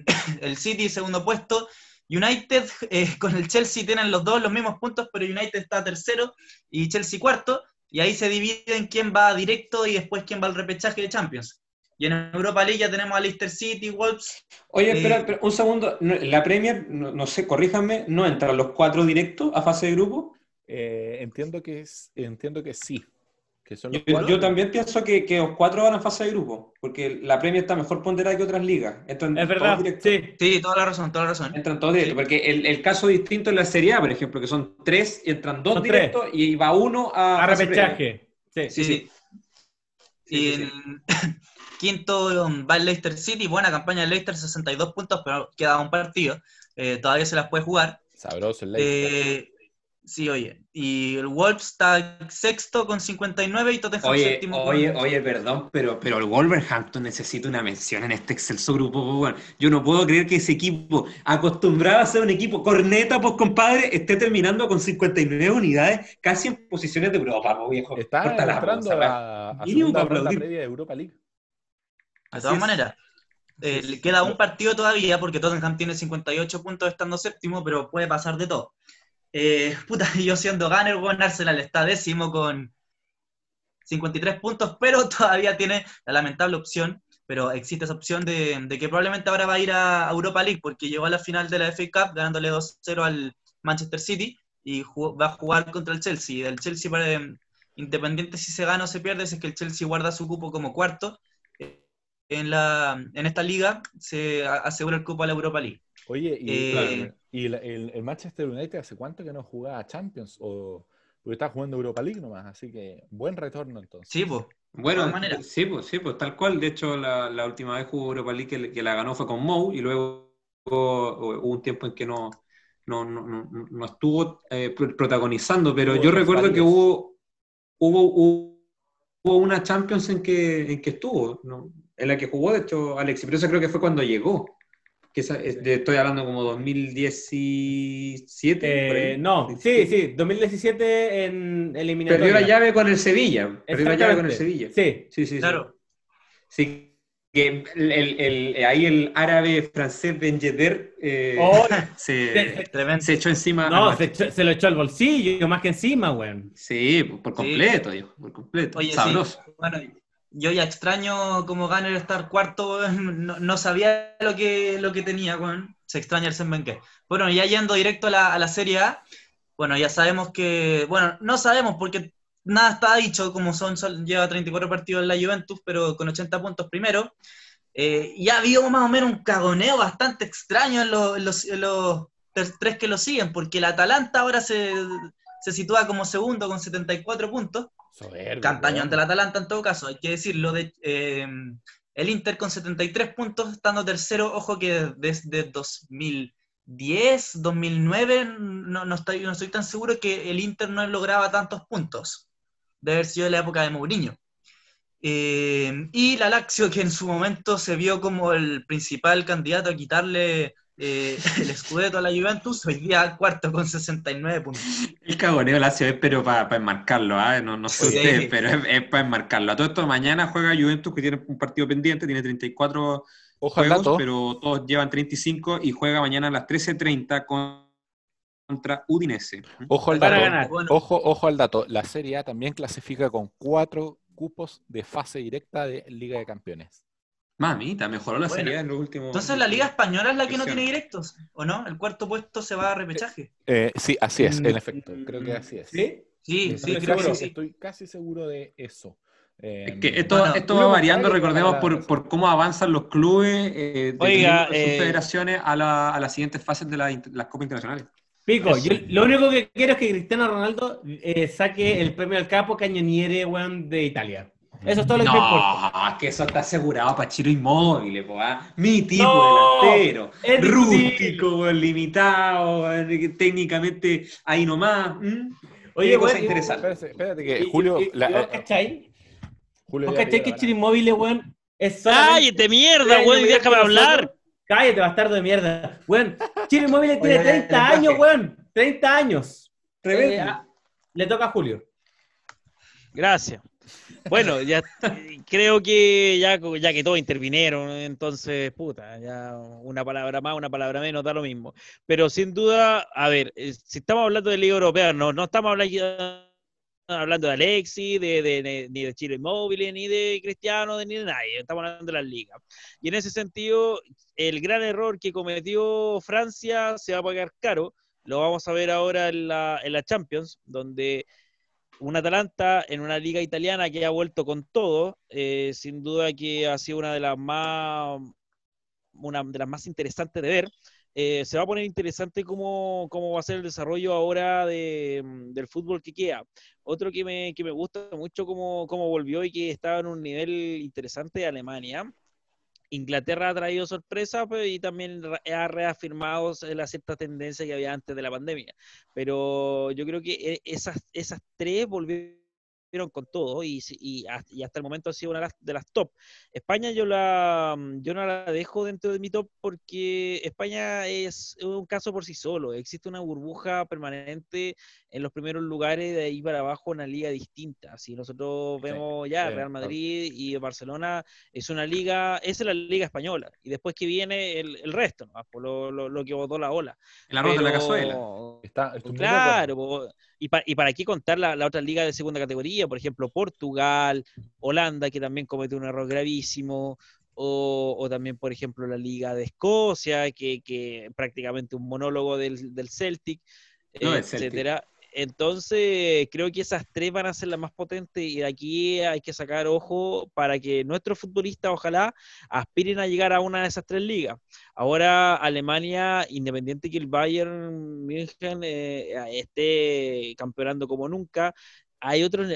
el City, segundo puesto. United eh, con el Chelsea tienen los dos los mismos puntos, pero United está tercero y Chelsea cuarto. Y ahí se dividen quién va directo y después quién va al repechaje de Champions. Y en Europa League ya tenemos a Leicester City, Wolves. Oye, Eh, espera, espera, un segundo. La Premier, no, no sé, corríjanme, ¿no entran los cuatro directos a fase de grupo? Eh, entiendo, que es, entiendo que sí. Que son Yo, los cuatro. yo también pienso que, que los cuatro van a fase de grupo, porque la Premier está mejor ponderada que otras ligas. Entran Es verdad, sí. Sí, toda la razón, toda la razón. Entran todos directos, Sí. porque el, el caso distinto en la Serie A, por ejemplo, que son tres, y entran dos Son directos y va uno a, A repechaje. Sí. Sí, sí. Sí, Y sí, sí. en quinto va el Leicester City, buena campaña de Leicester, 62 puntos, pero queda un partido, eh, todavía se las puede jugar. Sabroso el Leicester. Eh, sí, oye, y el Wolves está sexto con 59 y Tottenham Oye, séptimo con- oye, oye, perdón, pero, pero el Wolverhampton necesita una mención en este excelso grupo. bueno. Yo no puedo creer que ese equipo, acostumbrado a ser un equipo corneta, pues compadre, esté terminando con 59 unidades, casi en posiciones de Europa, pues, viejo. Está Corta la entrando pues. a, a Mínimo segunda para ronda aplaudir. previa de Europa League. De todas maneras, eh, queda un partido todavía porque Tottenham tiene 58 puntos estando séptimo, pero puede pasar de todo. Eh, puta, yo siendo Gunner, bueno, Arsenal está décimo con 53 puntos, pero todavía tiene la lamentable opción, pero existe esa opción de, que probablemente ahora va a ir a Europa League porque llegó a la final de la FA Cup ganándole 2-0 al Manchester City y va a jugar contra el Chelsea. El Chelsea, para- independiente si se gana o se pierde, es que el Chelsea guarda su cupo como cuarto, en, la, en esta liga se asegura el cupo a la Europa League. Oye, y, Eh, claro, y la- el, el Manchester United hace cuánto que no jugaba Champions o porque está jugando Europa League nomás, así que buen retorno entonces. Sí, pues. Bueno, De sí, pues, sí, pues tal cual. De hecho, la, la última vez jugó Europa League que, que la ganó fue con Mou y luego hubo un tiempo en que no, no, no, no- no estuvo eh, pr- protagonizando, pero Hubo yo recuerdo que hubo, hubo, hubo una Champions en que, en que estuvo, ¿no? En la que jugó, de hecho, Alexis, pero eso creo que fue cuando llegó. Que esa- es de- estoy hablando como 2017. por ahí. Eh, no, sí, sí, 2017 en eliminatoria. Perdió la llave con el Sevilla. Perdió la llave con el. Sevilla. Sí. Sí, sí, sí. Claro. Sí, que el, el- el- ahí el árabe francés Ben Yedder eh, Oh, se, se- se echó encima. No, se, echó- se lo echó al bolsillo, más que encima, weón. Sí, por Sí. completo, dijo, por completo. Oye, Sabroso. sí. Bueno, yo ya extraño como Gunner estar cuarto, no, no sabía lo que, lo que tenía, weón. Se extraña el Senbenque. Bueno, ya yendo directo a la, a la Serie A, bueno, ya sabemos que, bueno, no sabemos porque nada está dicho, como son, lleva 34 partidos en la Juventus, pero con 80 puntos primero. Eh, y ha habido más o menos un cagoneo bastante extraño en los, los- tres que lo siguen, porque el Atalanta ahora se, se sitúa como segundo con 74 puntos. Soberbio, Campaña weón. ante el Atalanta en todo caso, hay que decirlo. De, eh, el Inter con 73 puntos, estando tercero, ojo que desde 2010, 2009, no, no, estoy, no estoy tan seguro que el Inter no lograba tantos puntos. Debe haber sido la época de Mourinho. Eh, y la Lazio, que en su momento se vio como el principal candidato a quitarle eh, el escudeto a la Juventus, hoy día cuarto con 69 puntos. El cagoneo la hace, pero para enmarcarlo, ¿ah? no, no sé Sí. ustedes, pero es, para enmarcarlo. A todo esto, mañana juega Juventus, que tiene un partido pendiente, tiene 34 Ojo al juegos, dato. pero todos llevan 35 y juega mañana a las 13.30 con- contra Udinese. Ojo al Para dato. ganar. Bueno, Ojo, ojo al dato. La Serie A también clasifica con cuatro cupos de fase directa de Liga de Campeones. Mamita, mejoró la Bueno, serie en los últimos. Entonces la Liga Española es la que no tiene directos, ¿o no? El cuarto puesto se va a repechaje. Eh, sí, así es, en Mm, efecto. Creo que así es. ¿Sí? Sí, Estoy, sí, ¿Estoy creo que casi, sí. estoy casi seguro de eso. Eh, Es que esto, Bueno, esto va variando, recordemos, por, por cómo avanzan los clubes eh, Oiga, de sus eh, federaciones a, la- a las siguientes fases de la las Copas Internacionales. Pico, yo lo único que quiero es que Cristiano Ronaldo eh, saque el premio al capo cañoniere, weón, de Italia. Eso es todo lo que importa. No, es que eso está asegurado para Chiro Inmóvil, ¿ah? mi tipo No, delantero, rústico, limitado, que técnicamente ahí nomás. ¿m? Oye, Qué cosa weón, y- interesante. espérate, espérate que y- Julio. y- la- ¿Vos cachai? Julio ¿Vos cachai que. Chile Inmóvil, weón, es ¡Cállate, mierda, weón! ¡Déjame hablar! Cállate, bastardo de mierda. Weón, Chile Inmóvil tiene Oye, 30 lenguaje. años, weón. 30 años. Eh, ah, le toca a Julio. Gracias. Bueno, ya creo que ya, que todos intervinieron, entonces, puta, ya una palabra más, una palabra menos, da lo mismo. Pero sin duda, a ver, eh, si estamos hablando de Liga Europea, no, no estamos hablando, hablando de Alexis, de, de- de- ni de Chile Inmóvil, ni de Cristiano, ni de nadie, estamos hablando de las ligas. Y en ese sentido, el gran error que cometió Francia se va a pagar caro, lo vamos a ver ahora en la, en la Champions, donde un Atalanta en una liga italiana que ha vuelto con todo, eh, sin duda que ha sido una de las más una de las más interesantes de ver. Eh, se va a poner interesante cómo, cómo va a ser el desarrollo ahora de, del fútbol que queda. Otro que me, que me gusta mucho cómo, cómo volvió y que estaba en un nivel interesante, Alemania. Inglaterra ha traído sorpresas pues, y también ha reafirmado la cierta tendencia que había antes de la pandemia. Pero yo creo que e- esas, esas tres volvieron con todo y, y hasta, y hasta el momento ha sido una de las, de las top. España yo, la, yo no la dejo dentro de mi top porque España es un caso por sí solo. Existe una burbuja permanente en los primeros lugares de ahí para abajo, una liga distinta. Si nosotros Sí, vemos ya sí, Real claro. Madrid y Barcelona, es una liga, esa es la liga española. Y después que viene el, el resto, ¿no? por lo, lo- lo que botó la ola. El arroz de la Pero- cazuela. Está, Claro, y, pa- y para qué contar la, la otra liga de segunda categoría, por ejemplo, Portugal, Holanda, que también cometió un error gravísimo, o, o también, por ejemplo, la liga de Escocia, que, que prácticamente un monólogo del, del Celtic, No, Celtic. Entonces, creo que esas tres van a ser las más potentes y aquí hay que sacar ojo para que nuestros futbolistas, ojalá, aspiren a llegar a una de esas tres ligas. Ahora Alemania, independiente que el Bayern München eh, esté campeonando como nunca, hay otros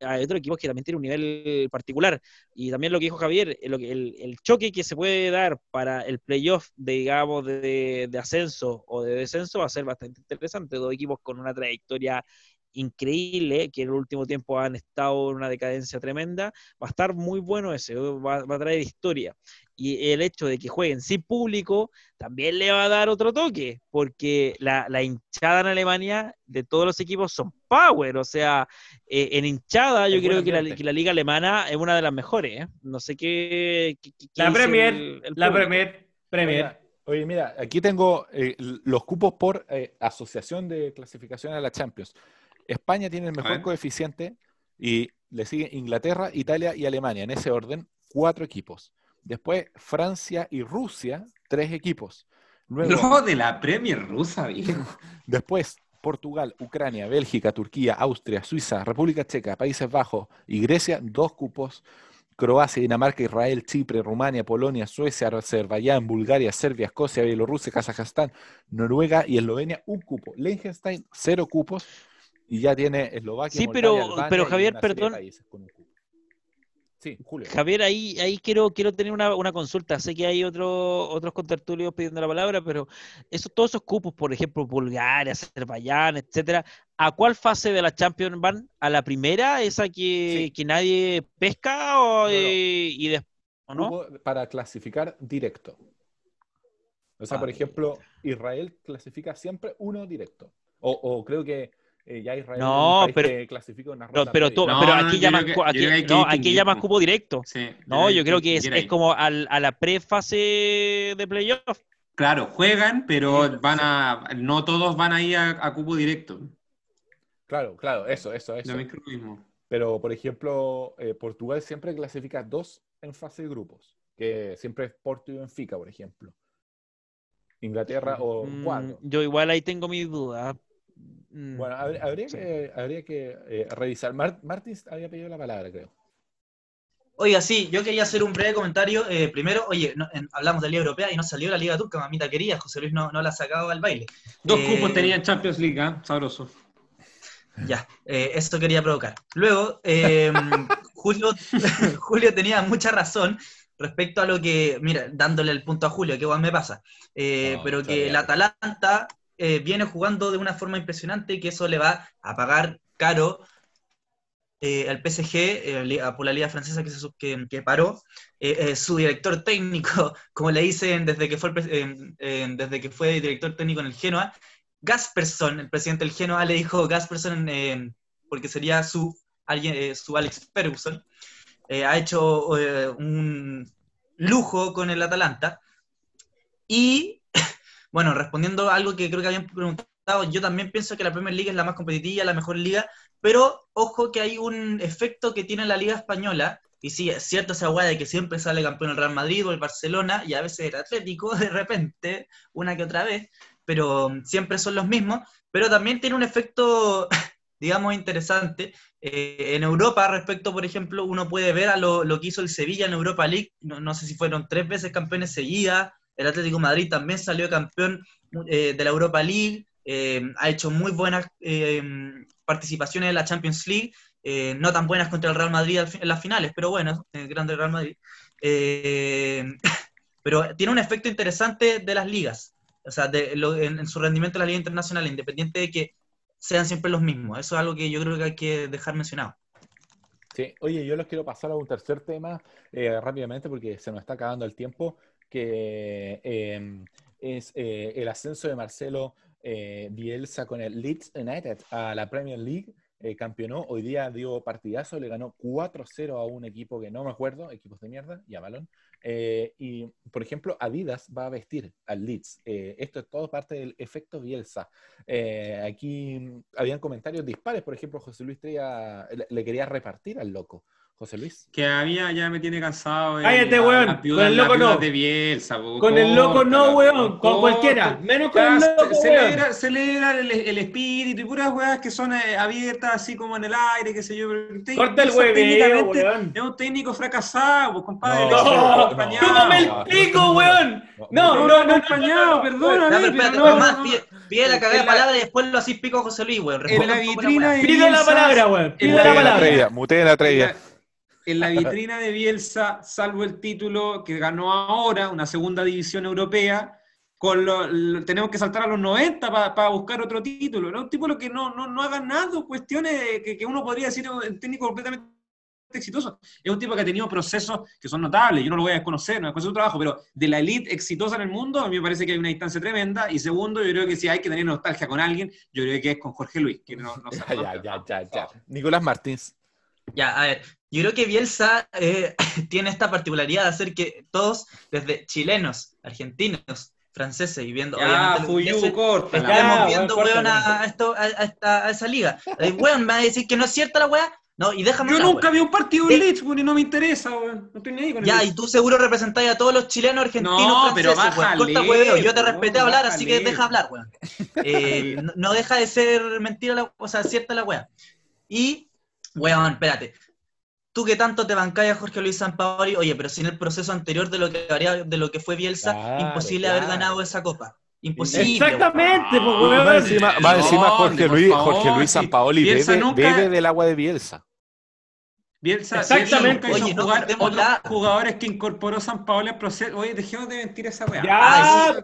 hay otros equipos que también tienen un nivel particular. Y también lo que dijo Javier, eh, lo que- el, el choque que se puede dar para el playoff, de, digamos, de, de ascenso o de descenso va a ser bastante interesante. Dos equipos con una trayectoria increíble, que en el último tiempo han estado en una decadencia tremenda, va a estar muy bueno ese, va, va a traer historia. Y el hecho de que jueguen sin público también le va a dar otro toque, porque la, la hinchada en Alemania de todos los equipos son power, o sea, eh, en hinchada yo Es creo que la, que la liga alemana es una de las mejores, ¿eh? No sé qué... qué- qué- La Premier, el- el la. Premier, Premier. Oye, mira, aquí tengo eh, los cupos por eh, asociación de clasificación a la Champions. España tiene el mejor coeficiente y le sigue Inglaterra, Italia y Alemania. En ese orden, cuatro equipos. Después, Francia y Rusia, tres equipos. Luego, Lo de la Premier rusa, viejo. Después, Portugal, Ucrania, Bélgica, Turquía, Austria, Suiza, República Checa, Países Bajos y Grecia, dos cupos. Croacia, Dinamarca, Israel, Chipre, Rumania, Polonia, Suecia, Azerbaiyán, Bulgaria, Serbia, Escocia, Bielorrusia, Kazajstán, Noruega y Eslovenia, un cupo. Liechtenstein, cero cupos. Y ya tiene Eslovaquia, Sí, Moldavia, pero- Albania pero, Javier, perdón. Sí, Julio. Javier, ahí, ahí quiero, quiero tener una, una consulta. Sé que hay otro, otros contertulios pidiendo la palabra, pero esos, todos esos cupos, por ejemplo, Bulgaria, Azerbaiyán, etcétera, ¿a cuál fase de la Champions van? ¿A la primera, esa que, Sí. que nadie pesca o, No, no. eh, y des- o no? Para clasificar directo. O sea, Ah, por ok, ejemplo, Israel clasifica siempre uno directo. O, o creo que eh, ya Israel No, es un país pero- que clasifica una Pero, ronda pero, previa. tú- No, pero no, aquí no, aquí directo. Sí, No, yo creo que es, como al- a la prefase de playoff. Claro, juegan, pero Sí, van sí. a. No todos van ahí a, a cupo directo. Claro, claro, eso, eso, eso. Mismo. Pero, por ejemplo, eh, Portugal siempre clasifica dos en fase de grupos, que siempre es Porto y Benfica, por ejemplo. Inglaterra o Mm, cuatro. yo igual ahí tengo mis dudas. Mm. Bueno, habría, habría Sí. que, habría que eh, revisar. Mar- Martins había pedido la palabra, creo. Oiga, sí, yo quería hacer un breve comentario. Eh, primero, oye, no- en- hablamos de Liga Europea y no salió la Liga Turca, mamita querida. José Luis no, no la ha sacado al baile. Dos Eh, cupos tenían Champions League, ¿ah? Sabroso. Ya, eh, eso quería provocar. Luego, eh, Julio, Julio tenía mucha razón respecto a lo que, mira, dándole el punto a Julio, que igual me pasa, Eh, No, pero que el. Atalanta eh, viene jugando de una forma impresionante y que eso le va a pagar caro eh, al PSG, eh, por la liga francesa que, se que, que paró. Eh, eh, su director técnico, como le dicen desde que fue, eh, eh, desde que fue director técnico en el Genoa, Gasperson, el presidente del Genoa, le dijo Gasperson, porque sería su, alguien, su Alex Ferguson, ha hecho un lujo con el Atalanta. Y, bueno, respondiendo a algo que creo que habían preguntado, yo también pienso que la Premier League es la más competitiva, la mejor liga, pero ojo que hay un efecto que tiene la liga española, y sí, es cierto esa hueá de que siempre sale campeón el Real Madrid o el Barcelona, y a veces el Atlético, de repente, una que otra vez, pero um, siempre son los mismos, pero también tiene un efecto, digamos, interesante. Eh, en Europa, respecto, por ejemplo, uno puede ver a lo, lo que hizo el Sevilla en Europa League, no, no sé si fueron tres veces campeones seguidas, el Atlético Madrid también salió campeón eh, de la Europa League, eh, ha hecho muy buenas eh, participaciones en la Champions League, eh, no tan buenas contra el Real Madrid en las finales, pero bueno, el grande Real Madrid. Pero tiene un efecto interesante de las ligas, o sea, en, su rendimiento en la liga internacional, independiente de que sean siempre los mismos. Eso es algo que yo creo que hay que dejar mencionado. Sí, oye, yo les quiero pasar a un tercer tema rápidamente porque se nos está acabando el tiempo, que eh, es eh, el ascenso de Marcelo eh, Bielsa con el Leeds United a la Premier League. eh, campeonó, hoy día dio partidazo, le ganó 4-0 a un equipo que no me acuerdo, equipos de mierda, ya balón. Eh, y, por ejemplo, Adidas va a vestir al Leeds. Eh, esto es todo parte del efecto Bielsa. Aquí habían comentarios dispares, por ejemplo, José Luis traía, le, le quería repartir al loco. José Luis. Que había, ya me tiene cansado. Cállate, la- weón, con el loco no. de Bielsa, po, Con el loco no, weón, con cualquiera, menos con Ya, el loco, weón. celebra, celebra el, el espíritu y puras weas que son eh, abiertas así como en el aire, qué sé yo. Corta el hueveo, técnicamente weón. Es un técnico fracasado, pues, compadre. No, no, acompañado. ¡Chúpame el no, pico, weón! No, No, no, no, no, no, no, perdóname. Ya, pero espérate, no, nomás, no, pide, la cagada de la- palabra y después lo así pico a José Luis, weón. En la la vitrina Pide la palabra, weón. Pide en la la palabra. vitrina- muteen a En la, vitrina de Bielsa, salvo el título que ganó ahora, una segunda división europea, con lo- lo- tenemos que saltar a los 90 para buscar otro título. ¿no? Un tipo lo que no, no, no ha ganado cuestiones de que, que uno podría decir un técnico completamente exitoso. Es un tipo que ha tenido procesos que son notables, yo no lo voy a desconocer, no es su trabajo, pero de la elite exitosa en el mundo, a mí me parece que hay una distancia tremenda. Y segundo, yo creo que si hay que tener nostalgia con alguien, yo creo que es con Jorge Luis, que no, no Ya, ya, ya, ya. Nicolás Martins. Ya, a ver, yo creo que Bielsa eh, tiene esta particularidad de hacer que todos, desde chilenos, argentinos, franceses, y viendo Ya, obviamente Fuyu, corta. Ya, estemos weón, viendo, weón, a, weón. esto, a, a esta- a esa liga. Eh, weón, me va a decir que no es cierta la weá. No, y déjame Yo nunca weón. vi un partido De- en Leeds, weón, y no me interesa, weón. No estoy ni ahí con el Ya, Leeds. y tú seguro representáis a todos los chilenos, argentinos, No, pero franceses, weón. bájale, Corta hueveo, yo te weón, respeté hablar, así que bájale. deja hablar, weón. Eh, no, no deja de ser mentira, la, o sea, cierta la weá. Y, weón, espérate. Tú que tanto te bancáis a Jorge Luis Sampaoli, oye, pero sin el proceso anterior de lo que, haría- de lo que fue Bielsa, Claro, imposible haber ganado esa copa. Imposible. Exactamente, pues, weón. encima, más encima ¿Dónde, Jorge Luis, favor? Jorge Luis. Sampaoli bebe, nunca- bebe del agua de Bielsa. Bielsa, Exactamente. Bielsa Oye, no jugar contemos otros la- jugadores que incorporó San Paolo al proceso. Oye, dejemos de mentir esa weá. Ya, Ah,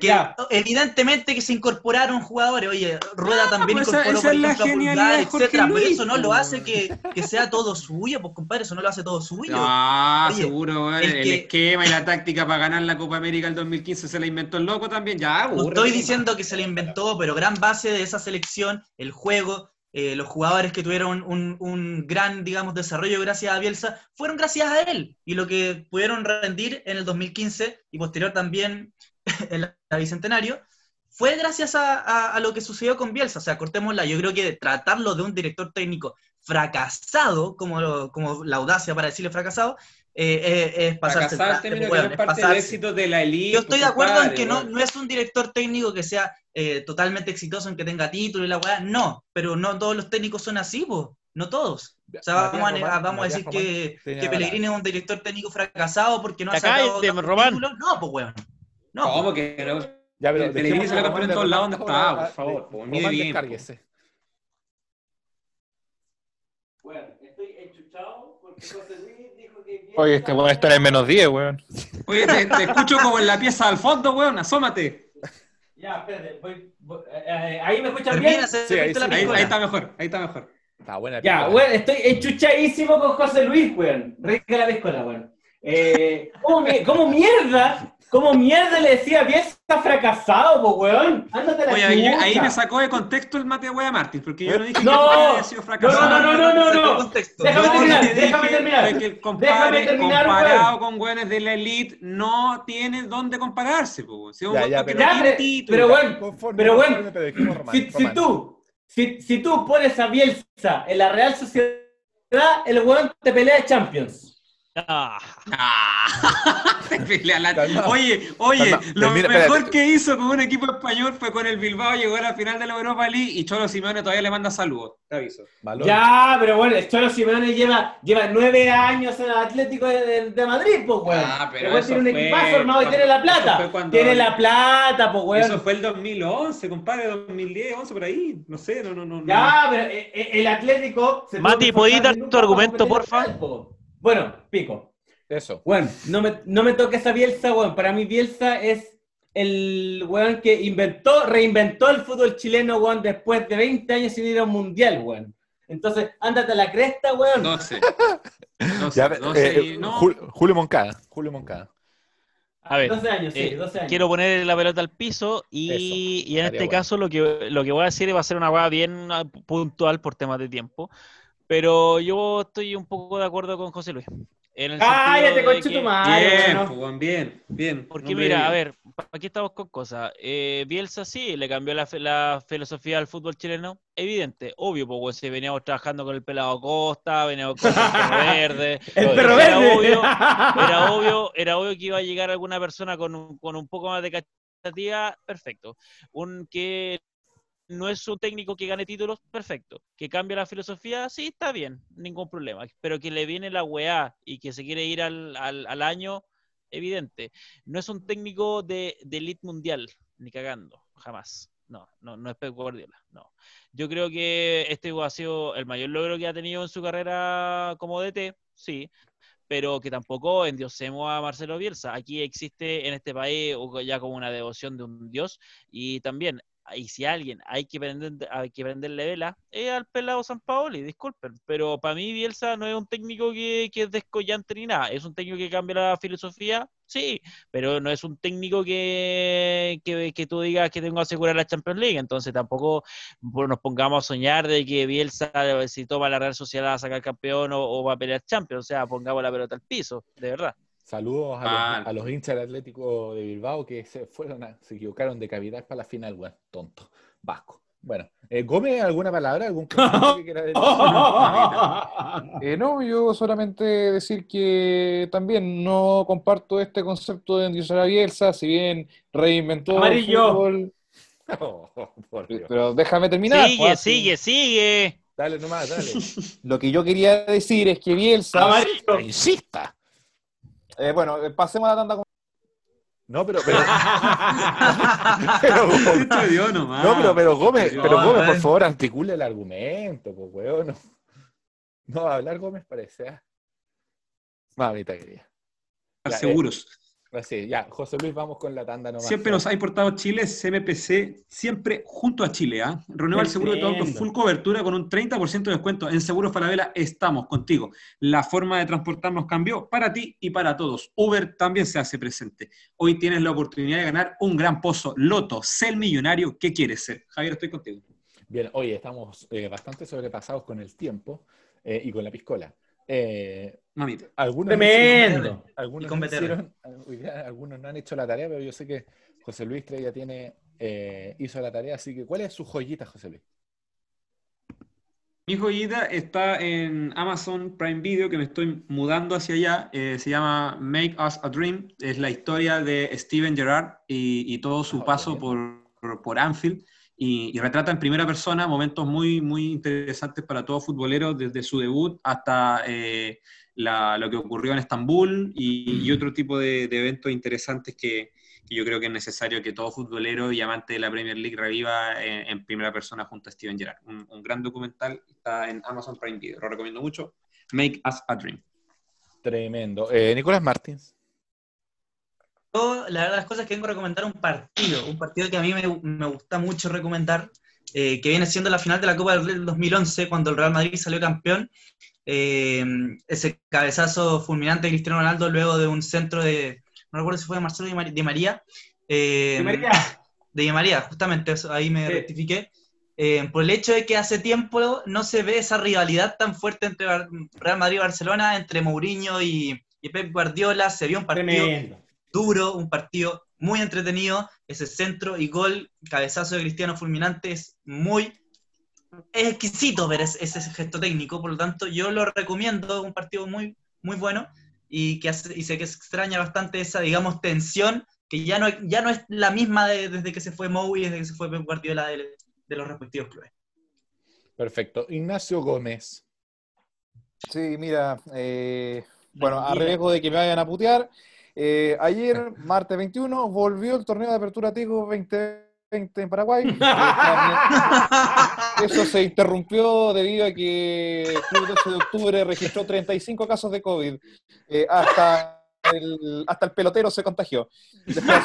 Que ya. evidentemente que se incorporaron jugadores. Oye, Rueda también pues esa- incorporó, esa por es la ejemplo, a genialidad Pulgar, de Jorge etcétera, pero eso no lo hace que, que sea todo suyo, pues compadre, eso no lo hace todo suyo. Ah, Oye, seguro, el El, que- esquema y la táctica para ganar la Copa América el 2015 se la inventó el loco también. Ya, No aburre, estoy diciendo que se le inventó, pero gran base de esa selección, el juego, eh, los jugadores que tuvieron un, un gran, digamos, desarrollo gracias a Bielsa, fueron gracias a él. Y lo que pudieron rendir en el 2015 y posterior también en la, la Bicentenario, fue gracias a, a- a lo que sucedió con Bielsa. O sea, cortémosla. Yo creo que tratarlo de un director técnico fracasado, como, lo- como la audacia para decirle fracasado, eh, eh, es pasarse el Fracasar, es es parte del éxito de la elite. Yo estoy de acuerdo en que no, es un director técnico que sea eh, totalmente exitoso, en que tenga título y la weá, no, pero no todos los técnicos son así, po, no todos. O sea, Matías vamos a, negar- Román- vamos a Matías decir Román que, que Pellegrini es un director técnico fracasado porque no ha sacado títulos. No, pues weón. No, ¿Cómo que no? Ya, pero se la a campeón en todos lados donde está, por favor, Román, mide bien, descárguese. Bueno, estoy enchuchado porque José Luis dijo que... Oye, este weón está en el menos 10, weón. Oye, te, te escucho como en la pieza al fondo, weón. Asómate. Ya, espérate, voy, voy- eh, ahí me escuchan termina, bien. se Sí, ahí la está mejor, ahí está mejor. Está buena. Ya, weón, estoy enchuchadísimo con José Luis, weón. Rica la piscola, weón. Eh, ¿cómo, cómo mierda? ¿Cómo mierda le decía Bielsa fracasado, po, weón? Ándate la Oye, ahí, ahí me sacó de contexto el mate wea Martín, porque yo no dije que No, había sido fracasado. no, no, no, no, no. contexto. Déjame terminar, que déjame terminar. que el compadre, Déjame terminar, comparado weón. con güeyes de la elite, no tiene dónde compararse, po. Si es un Ya, ya, que pero- no Ya, pero- título. pero bueno, Conforme, pero Si, si tú, si, si tú pones a Bielsa en la Real Sociedad, el weón te pelea de Champions. Ah, Ah, la-. Oye, oye, lo mejor espérate. que hizo con un equipo español fue con el Bilbao, llegó a la final de la Europa League y Cholo Simeone todavía le manda saludos. Te aviso. Ya, pero bueno, el Cholo Simeone lleva, lleva nueve años en el Atlético de, de- de Madrid, pues, weón. Ah, pero tiene un fue equipazo armado y tiene la plata. cuando- Tiene la plata, pues, weón. Eso fue el 2011, compadre, 2010, 11 por ahí. No sé, no, no, no. no. Ya, pero eh, eh, el Atlético... se Mati, tuvo que ¿podéis esforzar dar tu argumento, porfa? Bueno, pico. Eso. Bueno, no me, no me toques a Bielsa, weón. Para mí Bielsa es el weón que inventó, reinventó el fútbol chileno, weón, después de 20 años sin ir a un mundial, weón. Entonces, ándate a la cresta, weón. 12. 12, Ya, 12 eh, y- no. Jul- Julio Moncada. Julio Moncada. a ver. 12 años, sí, Eh, 12 años. Quiero poner la pelota al piso y, Eso, y en este bueno. caso lo que, lo que voy a decir va a ser una hueá bien ah, puntual por temas de tiempo, pero yo estoy un poco de acuerdo con José Luis. En el Cállate, conche tu madre, Bien, weón. pues, bien, bien. Porque mira, bien. a ver, aquí estamos con cosas. Eh, Bielsa sí, le cambió la, fe- la filosofía al fútbol chileno. Evidente, obvio, pues si veníamos trabajando con el pelado Costa, veníamos con el perro verde. El perro. Era verde. obvio, era obvio, era obvio que iba a llegar alguna persona con un, con un poco más de capacidad, perfecto. Un que no es un técnico que gane títulos, perfecto. Que cambie la filosofía, sí, está bien, ningún problema. Pero que le viene la weá y que se quiere ir al, al, al año, evidente. No es un técnico de, de elite mundial, ni cagando, jamás. No, no, no es Pep Guardiola, no. Yo creo que este ha sido el mayor logro que ha tenido en su carrera como DT, sí, pero que tampoco endiosemos a Marcelo Bielsa. Aquí existe en este país ya como una devoción de un dios y también y si alguien hay que prender, hay que prenderle vela, es al pelado San Paoli, disculpen, pero para mí Bielsa no es un técnico que, que es descollante ni nada, es un técnico que cambia la filosofía, sí, pero no es un técnico que, que, que tú digas que tengo que asegurar la Champions League, entonces tampoco nos pongamos a soñar de que Bielsa, si toma la Real Sociedad, a sacar campeón o, o va a pelear Champions, o sea, pongamos la pelota al piso, de verdad. Saludos a, Ah. los, a los hinchas del Atlético de Bilbao que se fueron a- se equivocaron de cavidad para la final, weón. Tonto. Vasco. Bueno, eh, Gómez, ¿alguna palabra? ¿Algún que quiera decir? Eh, no, yo solamente decir que también no comparto este concepto de endiosar a Bielsa, si bien reinventó el fútbol, Oh, por Dios. pero déjame terminar. sigue, pues, sigue, sigue. Dale nomás, dale. Lo que yo quería decir es que Bielsa Amarillo. insista. Eh, bueno, eh, pasemos a la tanda. con- No, pero, pero, pero, nomás. no, pero, pero Gómez, No, pero Gómez, por favor, articule el argumento, pues, weón. No, no va a hablar Gómez, parece. ¿ah? Mamita querida. Ya, eh, seguros. Así, ya, José Luis, vamos con la tanda nomás. Siempre nos ha importado Chile, CMPC, siempre junto a Chile. ¿ah? Renueva el seguro de tu auto, full cobertura con un 30% de descuento. En Seguros Falabella estamos contigo. La forma de transportarnos cambió para ti y para todos. Uber también se hace presente. Hoy tienes la oportunidad de ganar un gran pozo. Loto, sé el millonario que quieres ser. Javier, estoy contigo. Bien, oye, estamos eh, bastante sobrepasados con el tiempo eh, y con la piscola. Eh, Mamita. algunos no Tremendo. algunos, no hicieron- algunos no han hecho la tarea, pero yo sé que José Luis Trey ya tiene, eh, hizo la tarea, así que ¿cuál es su joyita, José Luis? Mi joyita está en Amazon Prime Video, que me estoy mudando hacia allá. Eh, se llama Make Us a Dream. Es la historia de Steven Gerrard y, y todo su Ah, paso por, por Anfield. Y, y retrata en primera persona momentos muy, muy interesantes para todo futbolero, desde su debut hasta eh, la- lo que ocurrió en Estambul y, y otro tipo de, de eventos interesantes que, que yo creo que es necesario que todo futbolero y amante de la Premier League reviva en, en primera persona junto a Steven Gerrard. Un, un gran documental está en Amazon Prime Video, lo recomiendo mucho. Make Us a Dream. Tremendo. Eh, Nicolás Martins. Yo, la verdad, las cosas que vengo a recomendar un partido, un partido que a mí me, me gusta mucho recomendar, eh, que viene siendo la final de la Copa del Rey del 2011, cuando el Real Madrid salió campeón. Eh, ese cabezazo fulminante de Cristiano Ronaldo luego de un centro de, no recuerdo si fue de Marcelo Di Mar- Di María. eh, Di María. de Di María, justamente, eso, ahí me Sí. rectifiqué. eh, por el hecho de que hace tiempo no se ve esa rivalidad tan fuerte entre Real Madrid y Barcelona, entre Mourinho y, y Pep Guardiola, se vio un partido Tremendo. Duro, un partido muy entretenido, ese centro y gol, cabezazo de Cristiano fulminante es muy es exquisito ver ese, ese gesto técnico, por lo tanto yo lo recomiendo, un partido muy, muy bueno y que hace- y sé que se extraña bastante esa, digamos, tensión que ya no, ya no es la misma de- desde que se fue Mou y desde que se fue Pep Guardiola de, de los respectivos clubes. Perfecto. Ignacio Gómez. Sí, mira, eh, bueno, a riesgo de que me vayan a putear, eh, ayer, martes 21, volvió el torneo de apertura Tigo 2020 en Paraguay. Eh, Eso se interrumpió debido a que el Club 12 de octubre registró 35 casos de COVID. Eh, hasta, el, hasta el pelotero se contagió. Después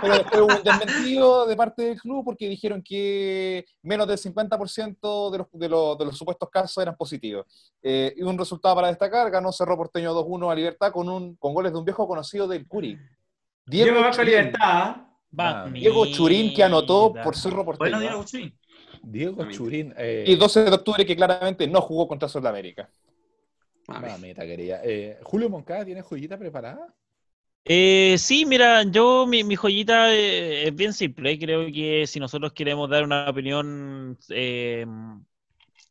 pero después hubo un desmentido de parte del club porque dijeron que menos del 50% de los, de, los, de los supuestos casos eran positivos. Eh, y un resultado para destacar, ganó Cerro Porteño 2-1 a Libertad con, un, con goles de un viejo conocido del Curi. Diego Diego. Libertad. Ah, Diego Churín que anotó por Cerro Porteño. bueno, Diego Churín. Diego. Churín. Eh, Y 12 de octubre que claramente no jugó contra Sudamérica. Mami. mamita querida. Eh, Julio Moncada, ¿tiene joyita preparada? Eh, sí, mira, yo mi, mi joyita eh, es bien simple. Creo que si nosotros queremos dar una opinión eh,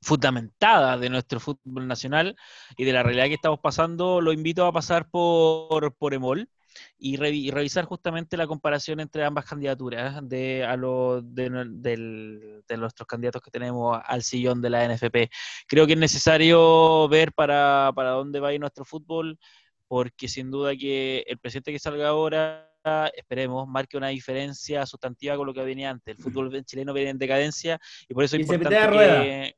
fundamentada de nuestro fútbol nacional y de la realidad que estamos pasando, lo invito a pasar por, por Emol y, revi- y revisar justamente la comparación entre ambas candidaturas de, a lo, de, de nuestros candidatos que tenemos al sillón de la NFP. Creo que es necesario ver para, para dónde va a ir nuestro fútbol porque sin duda que el presidente que salga ahora, esperemos, marque una diferencia sustantiva con lo que venía antes. El fútbol chileno viene en decadencia y por eso es Y se importante que...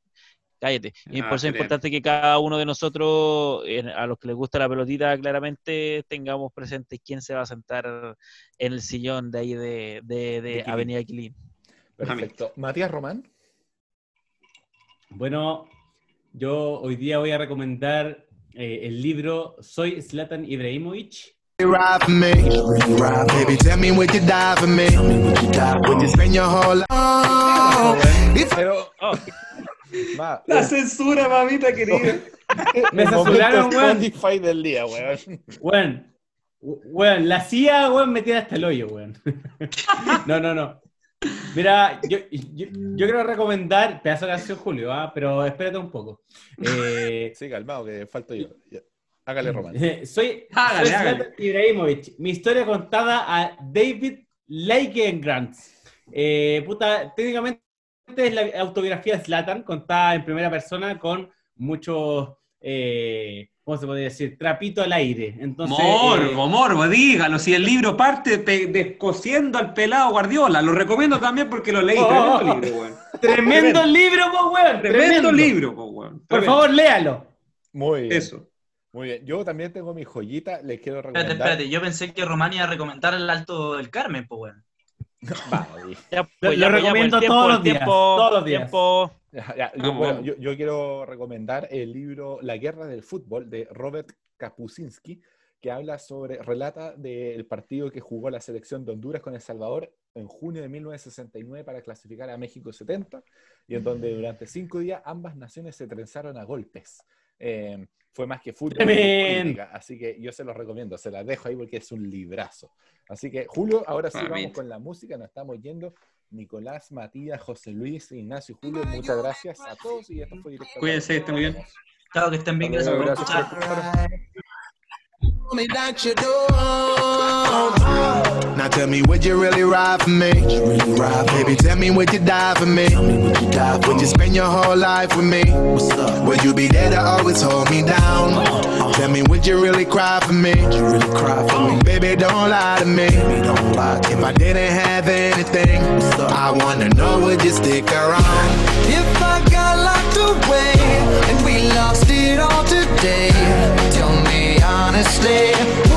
Cállate. Y Ah, por eso es importante que cada uno de nosotros, a los que les gusta la pelotita, claramente tengamos presente quién se va a sentar en el sillón de ahí de, de- de Quilín. Avenida Quilín. Perfecto. Matías Román. Bueno, yo hoy día voy a recomendar eh, el libro Soy Zlatan Ibrahimovic. ride for me. Baby, tell me would you die for me? Would you spend your whole life? Pero. Oh. La el- censura, mamita querida. Me censuraron, weón. Spotify del día, weón. Weón, weón, la CIA, weón, me tiene hasta el hoyo, weón. No, no, no. Mira, yo, yo, yo quiero recomendar, pedazo de canción, Julio, ¿ah? pero espérate un poco. Eh, Sí, calmado, que falto yo. Hágale, Román. soy, Hágale, soy hágale. Zlatan Ibrahimovic. Mi historia contada a David Grant. Eh, puta, técnicamente es la autobiografía de Zlatan contada en primera persona con muchos, eh, ¿cómo se podría decir? Trapito al aire. Entonces, morbo, eh, morbo, dígalo. Si el libro parte descosiendo al pelado Guardiola, lo recomiendo también porque lo leí. Oh. Tremendo libro, weón. tremendo libro, po, weón. Tremendo libro, po, weón. Por favor, léalo. Muy bien. Eso. Muy bien. Yo también tengo mi joyita, les quiero Espérate, recomendar. espérate, yo pensé que Román iba a recomendar el Alto del Carmen, pues, weón. Vamos, Ya, Lo- pues, lo ya, ya, recomiendo tiempo, todos los días, tiempo, todos los días. tiempo. Ya, ya, yo, Vamos, bueno, vamos. yo- yo quiero recomendar el libro La guerra del fútbol de Robert Kapuscinski, que habla sobre, relata del partido que jugó la selección de Honduras con El Salvador en junio de 1969 para clasificar a México 70, y en donde durante cinco días ambas naciones se trenzaron a golpes. Eh, fue más que fútbol, política, así que yo se los recomiendo, se las dejo ahí porque es un librazo. Así que, Julio, ahora sí vamos Mamita. con la música, nos estamos yendo. Nicolás, Matías, José Luis, Ignacio y Julio, muchas gracias a todos y esto fue directo. Cuídense, estén muy bien. Chao, que estén bien, gracias por escuchar. Escuchar. me that you don't. Now tell me, would you really ride for me? Ride, Baby, tell me, would you die for me? Would you spend your whole life with me? What's up? Would you be there to always hold me down? Uh-huh. Tell me, would you really cry for me? Cry for me, Baby, don't lie to me. If I didn't have anything, I wanna know, would you stick around? If I got locked away and we lost it all today, tell me honestly,